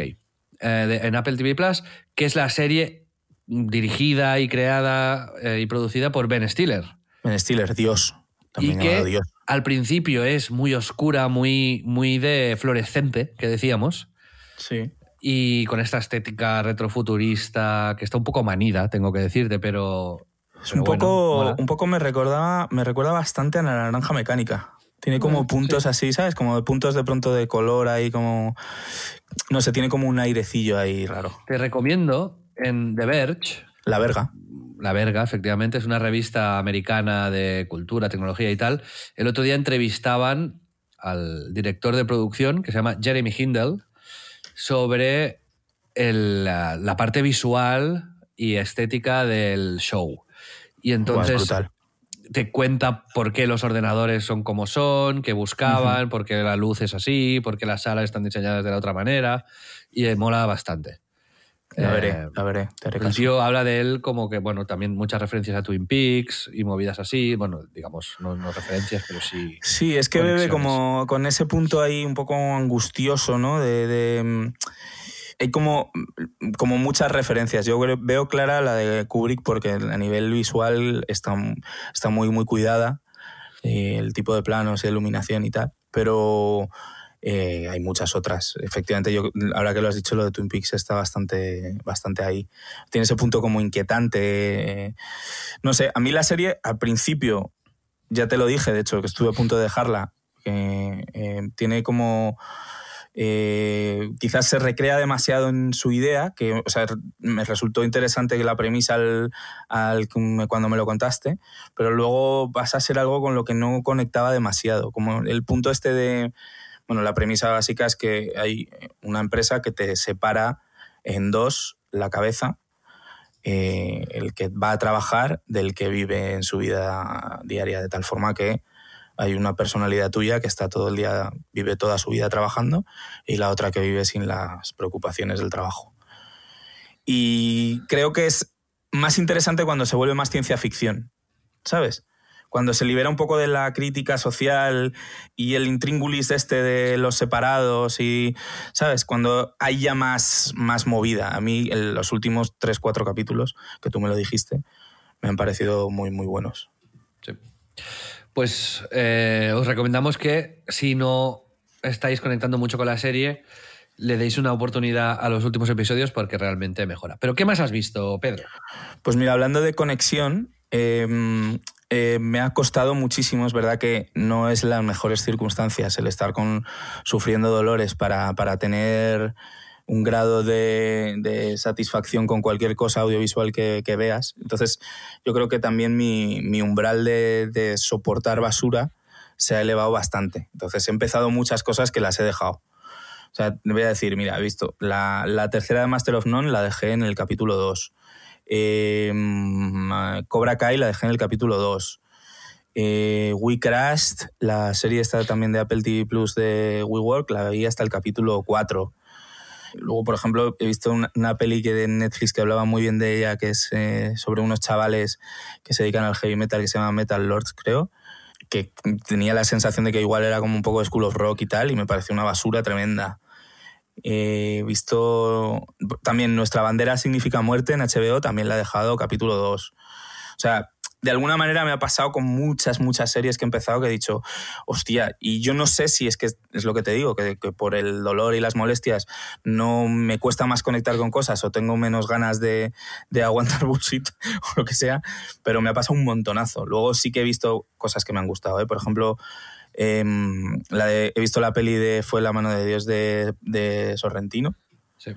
Eh, de- en Apple TV Plus, que es la serie dirigida y creada eh, y producida por Ben Stiller. Ben Stiller, Dios. También y que Dios. al principio es muy oscura, muy, muy de fluorescente, que decíamos, Sí. y con esta estética retrofuturista que está un poco manida, tengo que decirte, pero... Es pero un bueno, poco, mola. un poco me recuerda, me recuerda bastante a la naranja mecánica. Tiene como Bueno, puntos sí. así, ¿sabes? Como de puntos de pronto de color ahí, como. No sé, tiene como un airecillo ahí raro. Te recomiendo en The Verge, La verga. La Verga, efectivamente, es una revista americana de cultura, tecnología y tal. El otro día entrevistaban al director de producción, que se llama Jeremy Hindle, sobre el- la, la parte visual y estética del show. Y entonces brutal. Te cuenta por qué los ordenadores son como son, qué buscaban, por qué la luz es así, por qué las salas están diseñadas de la otra manera. Y eh, mola bastante. La Eh, veré, la veré. Te haré el caso. tío habla de él como que, bueno, también muchas referencias a Twin Peaks y movidas así. Bueno, digamos, no, no referencias, pero sí. Sí, es que bebe como con ese punto ahí un poco angustioso, ¿no? De. de, mm, hay como, como muchas referencias. Yo veo clara la de Kubrick porque a nivel visual está, está muy, muy cuidada. eh, el tipo de planos, iluminación y tal. Pero eh, hay muchas otras. Efectivamente, yo, ahora que lo has dicho, lo de Twin Peaks está bastante, bastante ahí. Tiene ese punto como inquietante. eh. No sé, a mí la serie al principio ya te lo dije, de hecho, que estuve a punto de dejarla. tiene como. Eh, quizás se recrea demasiado en su idea, que me resultó interesante la premisa al, al- cuando me lo contaste, pero luego pasa a ser algo con lo que no conectaba demasiado. Como el punto este de. Bueno, la premisa básica es que hay una empresa que te separa en dos la cabeza eh, el que va a trabajar del que vive en su vida diaria, de tal forma que hay una personalidad tuya que está todo el día, vive toda su vida trabajando y la otra que vive sin las preocupaciones del trabajo. Y creo que es más interesante cuando se vuelve más ciencia ficción, ¿sabes? Cuando se libera un poco de la crítica social y el intríngulis este de los separados y, ¿sabes? Cuando hay ya más, más movida. A mí en los últimos tres, cuatro capítulos, que tú me lo dijiste, me han parecido muy, muy buenos. Sí. Pues eh, os recomendamos que si no estáis conectando mucho con la serie, le deis una oportunidad a los últimos episodios porque realmente mejora. ¿Pero qué más has visto, Pedro? Pues mira, hablando de conexión, eh, eh, me ha costado muchísimo, es verdad que no es las mejores circunstancias el estar con, sufriendo dolores para, para tener un grado de, satisfacción con cualquier cosa audiovisual que, veas. Entonces, yo creo que también mi, umbral de, soportar basura se ha elevado bastante. Entonces, he empezado muchas cosas que las he dejado. O sea, voy a decir, mira, he visto, la, tercera de Master of None la dejé en el capítulo 2. Eh, Cobra Kai la dejé en el capítulo 2. Eh, We Crashed, la serie esta también de Apple TV Plus de WeWork, la vi hasta el capítulo 4. Luego, por ejemplo, he visto una, una, peli que de Netflix que hablaba muy bien de ella, que es eh, sobre unos chavales que se dedican al heavy metal, que se llama Metal Lords, creo, que tenía la sensación de que igual era como un poco de School of Rock y tal, y me pareció una basura tremenda. He visto también Nuestra bandera significa muerte en HBO, también la he dejado capítulo 2. O sea, de alguna manera me ha pasado con muchas, muchas series que he empezado que he dicho, hostia, y yo no sé si es que es lo que te digo, que, que, por el dolor y las molestias no me cuesta más conectar con cosas o tengo menos ganas de, de aguantar *laughs* bullshit o lo que sea, pero me ha pasado un montonazo. Luego sí que he visto cosas que me han gustado, ¿eh? por ejemplo, eh, la de, he visto la peli de Fue la mano de Dios de, de Sorrentino, sí.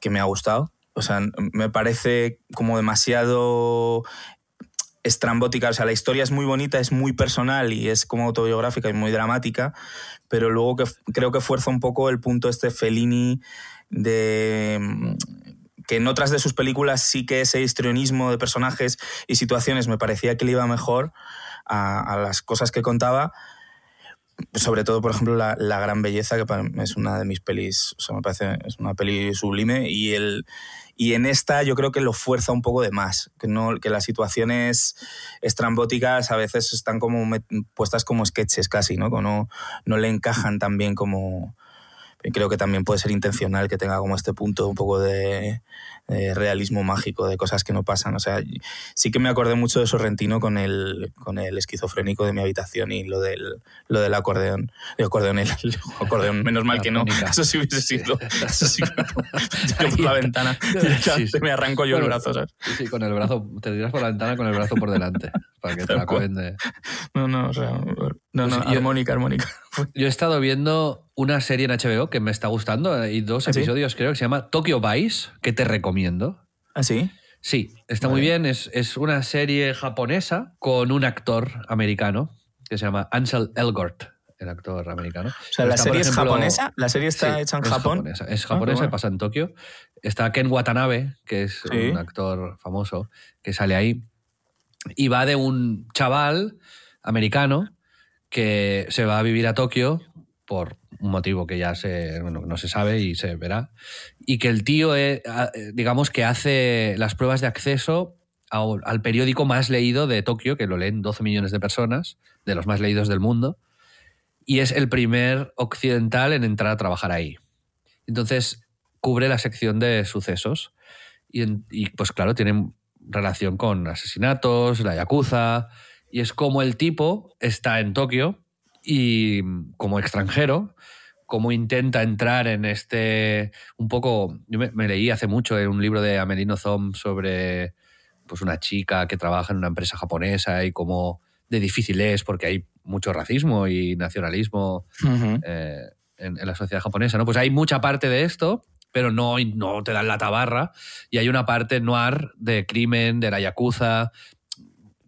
que me ha gustado. O sea, me parece como demasiado estrambótica, o sea, la historia es muy bonita, es muy personal y es como autobiográfica y muy dramática, pero luego que creo que fuerza un poco el punto este Fellini de que en otras de sus películas sí que ese histrionismo de personajes y situaciones me parecía que le iba mejor a las cosas que contaba, sobre todo, por ejemplo, la, la, Gran Belleza, que es una de mis pelis, o sea, me parece, es una peli sublime, y, el, y en esta yo creo que lo fuerza un poco de más, que, no, que las situaciones estrambóticas a veces están como puestas como sketches casi, ¿no? No, no le encajan tan bien como... Creo que también puede ser intencional que tenga como este punto un poco de, de realismo mágico, de cosas que no pasan. O sea, sí que me acordé mucho de Sorrentino con el, con el esquizofrénico de mi habitación y lo del, lo del acordeón. El acordeón, el, el *laughs* acordeón, menos mal que no. Eso sí hubiese sido. Eso sí, *laughs* yo por la ventana sí, sí. me arranco yo el brazo, ¿sabes? Sí, con el brazo, te tiras por la ventana con el brazo por delante, para que te la de... No, no, o sea, no, no, Pues yo- armónica, armónica. *laughs* Yo he estado viendo una serie en HBO que me está gustando y dos ¿Ah, sí? episodios creo que se llama Tokyo Vice, que te recomiendo. ¿Ah, sí? Sí, está Vale. muy bien. Es, es una serie japonesa con un actor americano que se llama Ansel Elgort, el actor americano. O sea, la Está, serie es japonesa, la serie está Sí, hecha en es Japón. japonesa, es Ah, japonesa, bueno. pasa en Tokio. Está Ken Watanabe, que es Sí. un actor famoso, que sale ahí. Y va de un chaval americano que se va a vivir a Tokio por un motivo que ya se, bueno, no se sabe y se verá. Y que el tío, eh, eh, digamos que hace las pruebas de acceso al periódico más leído de Tokio, que lo leen 12 millones de personas, de los más leídos del mundo, y es el primer occidental en entrar a trabajar ahí. Entonces cubre la sección de sucesos y, y, pues claro, tienen relación con asesinatos, la yakuza, y es como el tipo está en Tokio y como extranjero, como intenta entrar en este, un poco, yo me, me leí hace mucho en un libro de Amelino Zom sobre pues una chica que trabaja en una empresa japonesa y cómo de difícil es porque hay mucho racismo y nacionalismo eh, en, en la sociedad japonesa, ¿no? Pues hay mucha parte de esto, pero no, no te dan la tabarra. Y hay una parte noir de crimen, de la yakuza,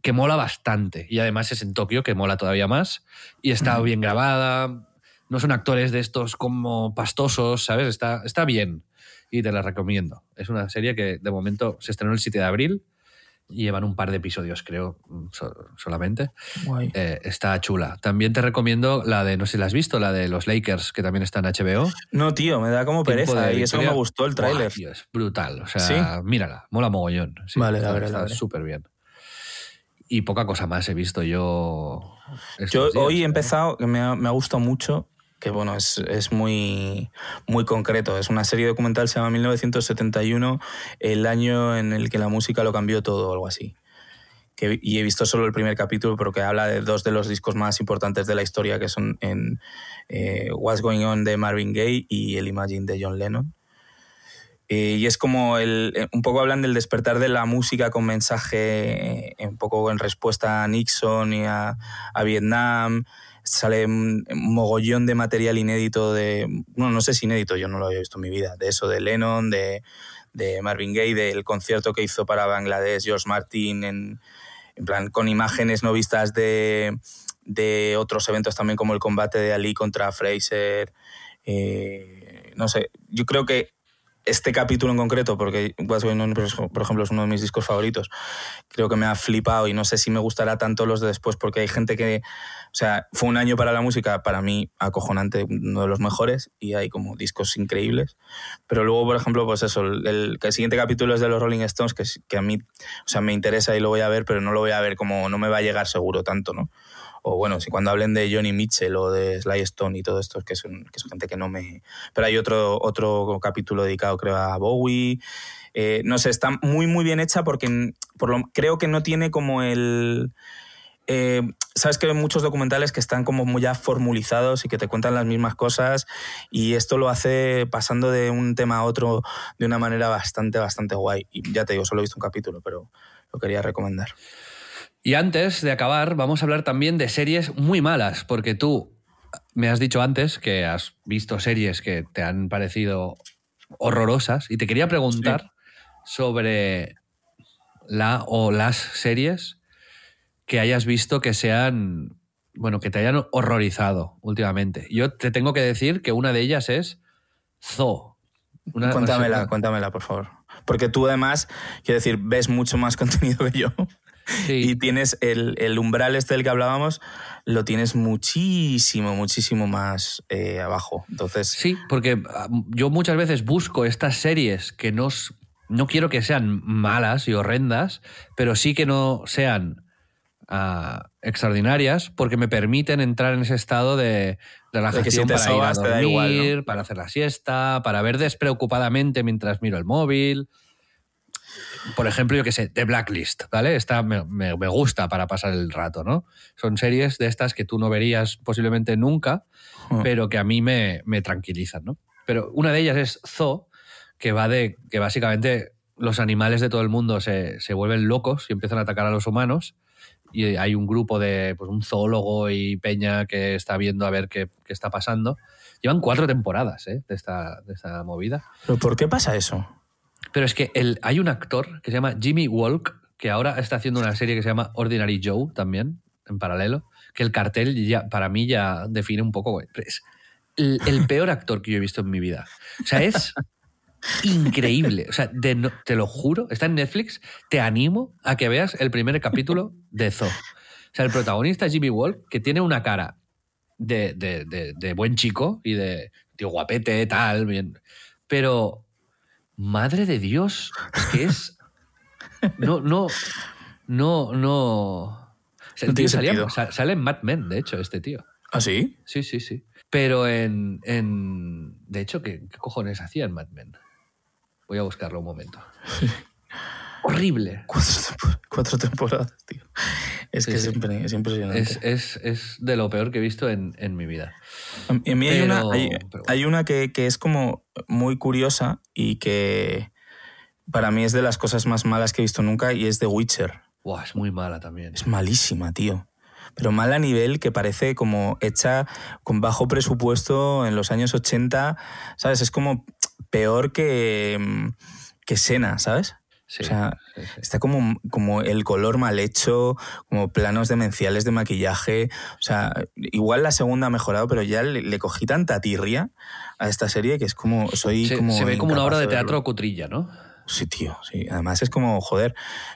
que mola bastante. Y además es en Tokio, que mola todavía más. Y está bien grabada. No son actores de estos como pastosos, ¿sabes? Está, está bien. y te la recomiendo. Es una serie que de momento se estrenó el 7 de abril y llevan un par de episodios, creo, so- solamente. Guay. Eh, está chula. También te recomiendo la de, no sé si la has visto, la de los Lakers, que también está en HBO. No, tío, me da como pereza y eso me gustó el tráiler. es brutal. O sea, ¿Sí? mírala, mola mogollón. Sí, Vale, está- la está veré. súper bien. Y poca cosa más he visto yo. Yo días, hoy he ¿eh? empezado, que me ha, me ha gustado mucho, que bueno, es, es muy, muy concreto. Es una serie documental, se llama 1971, el año en el que la música lo cambió todo o algo así. Que, y he visto solo el primer capítulo, pero que habla de dos de los discos más importantes de la historia, que son en eh, What's Going On de Marvin Gaye y el Imagine de John Lennon. Eh, y es como el, eh, un poco hablan del despertar de la música con mensaje eh, un poco en respuesta a Nixon y a, a Vietnam. Sale un mogollón de material inédito de, no, no sé si inédito, yo no lo había visto en mi vida, de eso de Lennon, de, de Marvin Gaye, del concierto que hizo para Bangladesh George Martin, en, en plan con imágenes no vistas de, de otros eventos también como el combate de Ali contra Fraser. Eh, no sé, yo creo que este capítulo en concreto, porque What's Going On, por ejemplo, es uno de mis discos favoritos, creo que me ha flipado y no sé si me gustará tanto los de después, porque hay gente que, o sea, fue un año para la música, para mí acojonante, uno de los mejores, y hay como discos increíbles. Pero luego, por ejemplo, pues eso, el, el- siguiente capítulo es de los Rolling Stones, que, que a mí, o sea, me interesa y lo voy a ver, pero no lo voy a ver como, no me va a llegar seguro tanto, ¿no? O bueno, si cuando hablen de Johnny Mitchell o de Sly Stone y todo esto, que son, gente que no me... Pero hay otro, otro capítulo dedicado, creo, a Bowie. Eh, no sé, está muy, muy bien hecha porque mm, por lo, creo que no tiene como el... eh, Sabes que hay muchos documentales que están como muy ya formulizados y que te cuentan las mismas cosas y esto lo hace pasando de un tema a otro de una manera bastante, bastante guay. Y ya te digo, solo he visto un capítulo, pero lo quería recomendar. Y antes de acabar, vamos a hablar también de series muy malas, porque tú me has dicho antes que has visto series que te han parecido horrorosas y te quería preguntar sobre la o las series que hayas visto que sean, bueno, que te hayan horrorizado últimamente. Yo te tengo que decir que una de ellas es Zoo. Una- cuéntamela, cuéntamela, por favor. Porque tú además, quiero decir, ves mucho más *laughs* contenido que yo. Sí. Y tienes el, el umbral este del que hablábamos, lo tienes muchísimo, muchísimo más eh, abajo. Entonces, Sí, porque ah, yo muchas veces busco estas series que no, no quiero que sean malas y horrendas, pero sí que no sean ah, extraordinarias porque me permiten entrar en ese estado de relajación te para ir a dormir, igual, ¿no? para hacer la siesta, para ver despreocupadamente mientras miro el móvil. Por ejemplo, yo que sé, The Blacklist, ¿vale? Esta me, me- me gusta para pasar el rato, ¿no? Son series de estas que tú no verías posiblemente nunca, Mm. pero que a mí me, me tranquilizan, ¿no? Pero una de ellas es Zoo, que va de que básicamente los animales de todo el mundo se, se vuelven locos y empiezan a atacar a los humanos. Y hay un grupo de pues, un zoólogo y peña que está viendo a ver qué, qué está pasando. Llevan cuatro temporadas ¿eh? de, esta, de esta movida. ¿pero por qué pasa eso? Pero es que el, hay un actor que se llama Jimmy Walk, que ahora está haciendo una serie que se llama Ordinary Joe también, en paralelo, que el cartel ya, para mí ya define un poco. Es el, peor actor que yo he visto en mi vida. O sea, es increíble. O sea, te lo juro, está en Netflix. Te animo a que veas el primer capítulo de Zoo. O sea, el protagonista es Jimmy Walk, que tiene una cara de, de- de- de buen chico y de guapete, tal, bien. Pero, madre de Dios, que es. No, no, no, no. O sea, el tío salía- sale en Mad Men, de hecho, este tío. ¿Ah, sí? Sí, sí, sí. Pero en. en de hecho, ¿qué, qué cojones hacía en Mad Men? Voy a buscarlo un momento. *laughs* Horrible. Cuatro, tempo- cuatro temporadas, tío. Es Sí, que sí. impre- es impresionante. Es, es, es de lo peor que he visto en, en mi vida. En mí hay una, hay, pero bueno. hay una que, que es como muy curiosa y que para mí es de las cosas más malas que he visto nunca y es The Witcher. Buah, es muy mala también. Es malísima, tío. Pero mala a nivel que parece como hecha con bajo presupuesto en los años 80, ¿sabes? Es como peor que, mm, que Sena, ¿sabes? Sí, o sea, sí, sí. está como, como el color mal hecho, como planos demenciales de maquillaje. O sea, igual la segunda ha mejorado, pero ya le, le cogí tanta tirria a esta serie que es como. Soy Se, como se ve como una obra de verlo. teatro cutrilla, ¿no? Sí, tío, sí. Además es como, joder,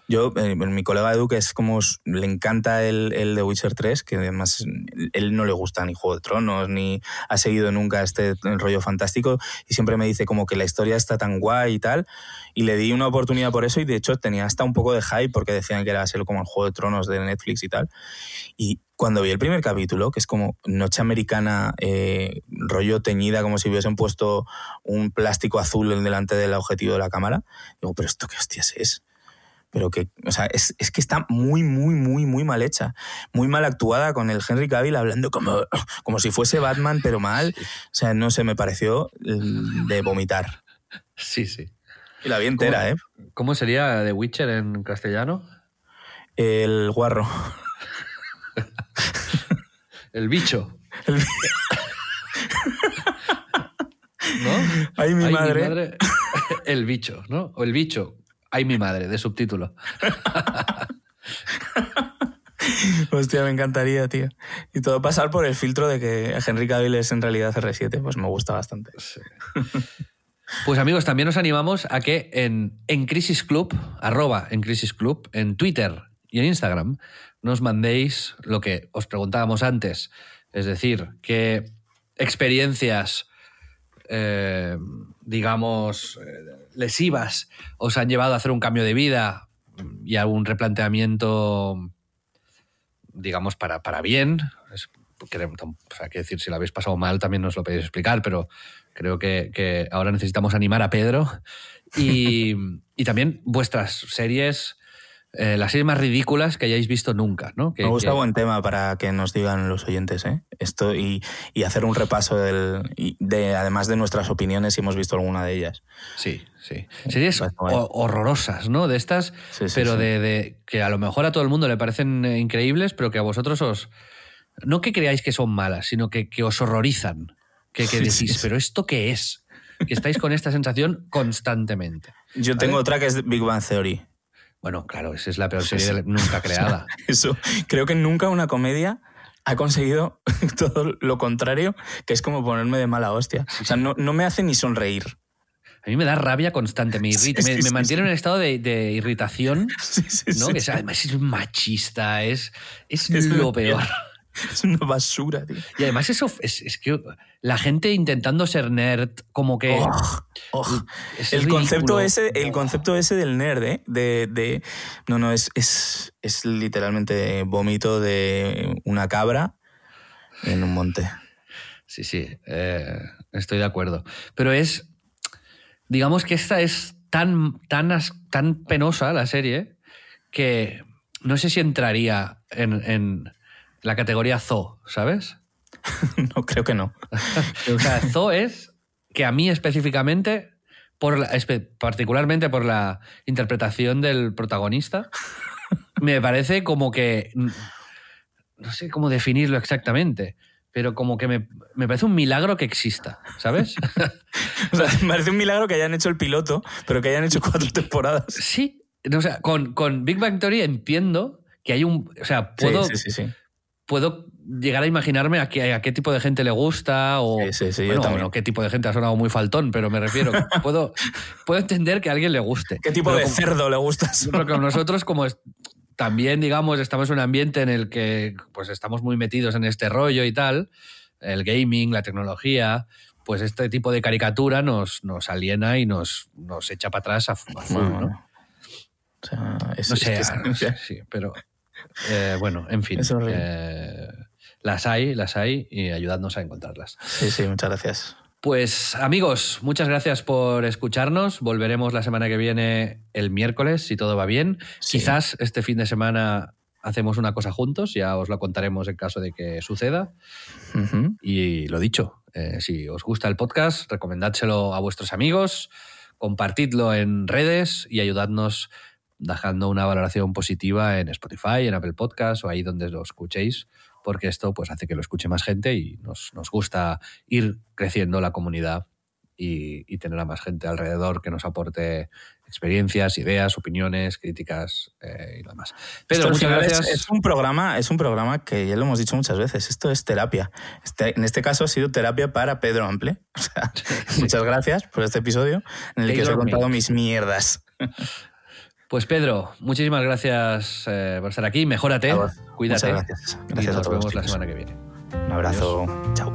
yo, eh, mi colega Edu, que es como, le encanta el, el The Witcher 3, que además él no le gusta ni Juego de Tronos, ni ha seguido nunca este rollo fantástico, y siempre me dice como que la historia está tan guay y tal, y le di una oportunidad por eso, y de hecho tenía hasta un poco de hype, porque decían que era ser como el Juego de Tronos de Netflix y tal, y cuando vi el primer capítulo, que es como noche americana, eh, rollo teñida, como si hubiesen puesto un plástico azul en delante del objetivo de la cámara, digo, pero esto qué hostias es. Pero que, o sea, es, es que está muy, muy, muy, muy mal hecha. Muy mal actuada con el Henry Cavill hablando como, como si fuese Batman, pero mal. O sea, no sé, me pareció mm, de vomitar. Sí, sí. Y la vi entera, ¿eh? ¿Cómo sería The Witcher en castellano? El guarro. El bicho. El- ¿No? Ay, mi madre. El bicho, ¿no? O el bicho. Ay, mi madre, de subtítulo. Hostia, me encantaría, tío. Y todo pasar por el filtro de que Henry Cavill es en realidad R7, pues me gusta bastante. Pues amigos, también os animamos a que en, en Crisis Club, arroba en Crisis Club, en Twitter y en Instagram, nos mandéis lo que os preguntábamos antes. Es decir, qué experiencias, eh, digamos, eh, lesivas os han llevado a hacer un cambio de vida y a un replanteamiento, digamos, para, para bien. Es- o sea, quiero decir, si lo habéis pasado mal también nos lo podéis explicar, pero creo que, que ahora necesitamos animar a Pedro. Y, *laughs* y también vuestras series, eh, las series más ridículas que hayáis visto nunca, ¿no? Que- Me gusta que- buen tema para que nos digan los oyentes, ¿eh? Esto y, y hacer un repaso del, y de, además de nuestras opiniones, si hemos visto alguna de ellas. Sí, sí. Series horrorosas, ¿no? De estas, Sí, sí, pero sí. De, de que a lo mejor a todo el mundo le parecen eh, increíbles, pero que a vosotros os... No que creáis que son malas, sino que, que os horrorizan. Que, decís. ¿pero esto qué es? Que estáis con esta sensación constantemente. Yo tengo otra que es Big Bang Theory. Bueno, claro, esa es la peor serie sí. nunca *laughs* creada. Eso, creo que nunca una comedia ha conseguido *laughs* todo lo contrario, que es como ponerme de mala hostia. O sea, no, no me hace ni sonreír. A mí me da rabia constante, me irrita, Sí, me, sí, me mantiene en un estado de, de irritación, *laughs* ¿no? que es- además es machista, es, es, Es lo peor. *laughs* Es una basura, tío. Y además eso es, es que la gente intentando ser nerd, como que... Oh, oh. es El ridículo. concepto, ese, el concepto ese del nerd, ¿eh? De, de- no, no, es, es, es literalmente vómito de una cabra en un monte. Sí, sí, eh, estoy de acuerdo. Pero es, digamos que esta es tan, tan, tan penosa la serie que no sé si entraría en, en la categoría zoo, ¿sabes? *laughs* No, creo que no. *laughs* O sea, zoo es que a mí específicamente, por la- particularmente por la interpretación del protagonista, *laughs* me parece como que... No sé cómo definirlo exactamente, pero como que me, me parece un milagro que exista, ¿sabes? O sea, me parece un milagro que hayan hecho el piloto, pero que hayan hecho cuatro temporadas. sí, o sea, con, con Big Bang Theory entiendo que hay un... O sea, puedo, Sí, sí, sí. sí. Puedo llegar a imaginarme a qué, a qué tipo de gente le gusta o Sí, sí, sí, yo bueno, qué tipo de gente ha sonado muy faltón, pero me refiero, *laughs* puedo, puedo entender que a alguien le guste. ¿Qué tipo de como- cerdo le gustas? *laughs* Pero que nosotros como es- también, digamos, estamos en un ambiente en el que pues estamos muy metidos en este rollo y tal, el gaming, la tecnología, pues este tipo de caricatura nos, nos aliena y nos, nos echa para atrás a, a full, ¿no? O sea, es, No es sé, que ah, es- *laughs* sí, pero eh, bueno, en fin. Es eh, las hay, las hay y ayudadnos a encontrarlas. sí, sí, muchas gracias. Pues amigos, muchas gracias por escucharnos. Volveremos la semana que viene el miércoles, si todo va bien. Sí. Quizás este fin de semana hacemos una cosa juntos, ya os lo contaremos en caso de que suceda. Y lo dicho, eh, si os gusta el podcast, recomendádselo a vuestros amigos, compartidlo en redes y ayudadnos dejando una valoración positiva en Spotify, en Apple Podcast o ahí donde lo escuchéis, porque esto pues hace que lo escuche más gente y nos, nos gusta ir creciendo la comunidad y, y tener a más gente alrededor que nos aporte experiencias, ideas, opiniones, críticas eh, y lo demás. Pedro, Esto muchas final es- gracias. Es, un programa, es un programa que ya lo hemos dicho muchas veces. Esto es terapia. Este- en este caso ha sido terapia para Pedro Ample. *laughs* O sea, muchas gracias por este episodio en el que os he contado mis mierdas. Pues Pedro, muchísimas gracias eh, por estar aquí. Mejórate, A cuídate. Muchas gracias. y Gracias a nos todos, vemos la semana que viene. Un abrazo. Chao.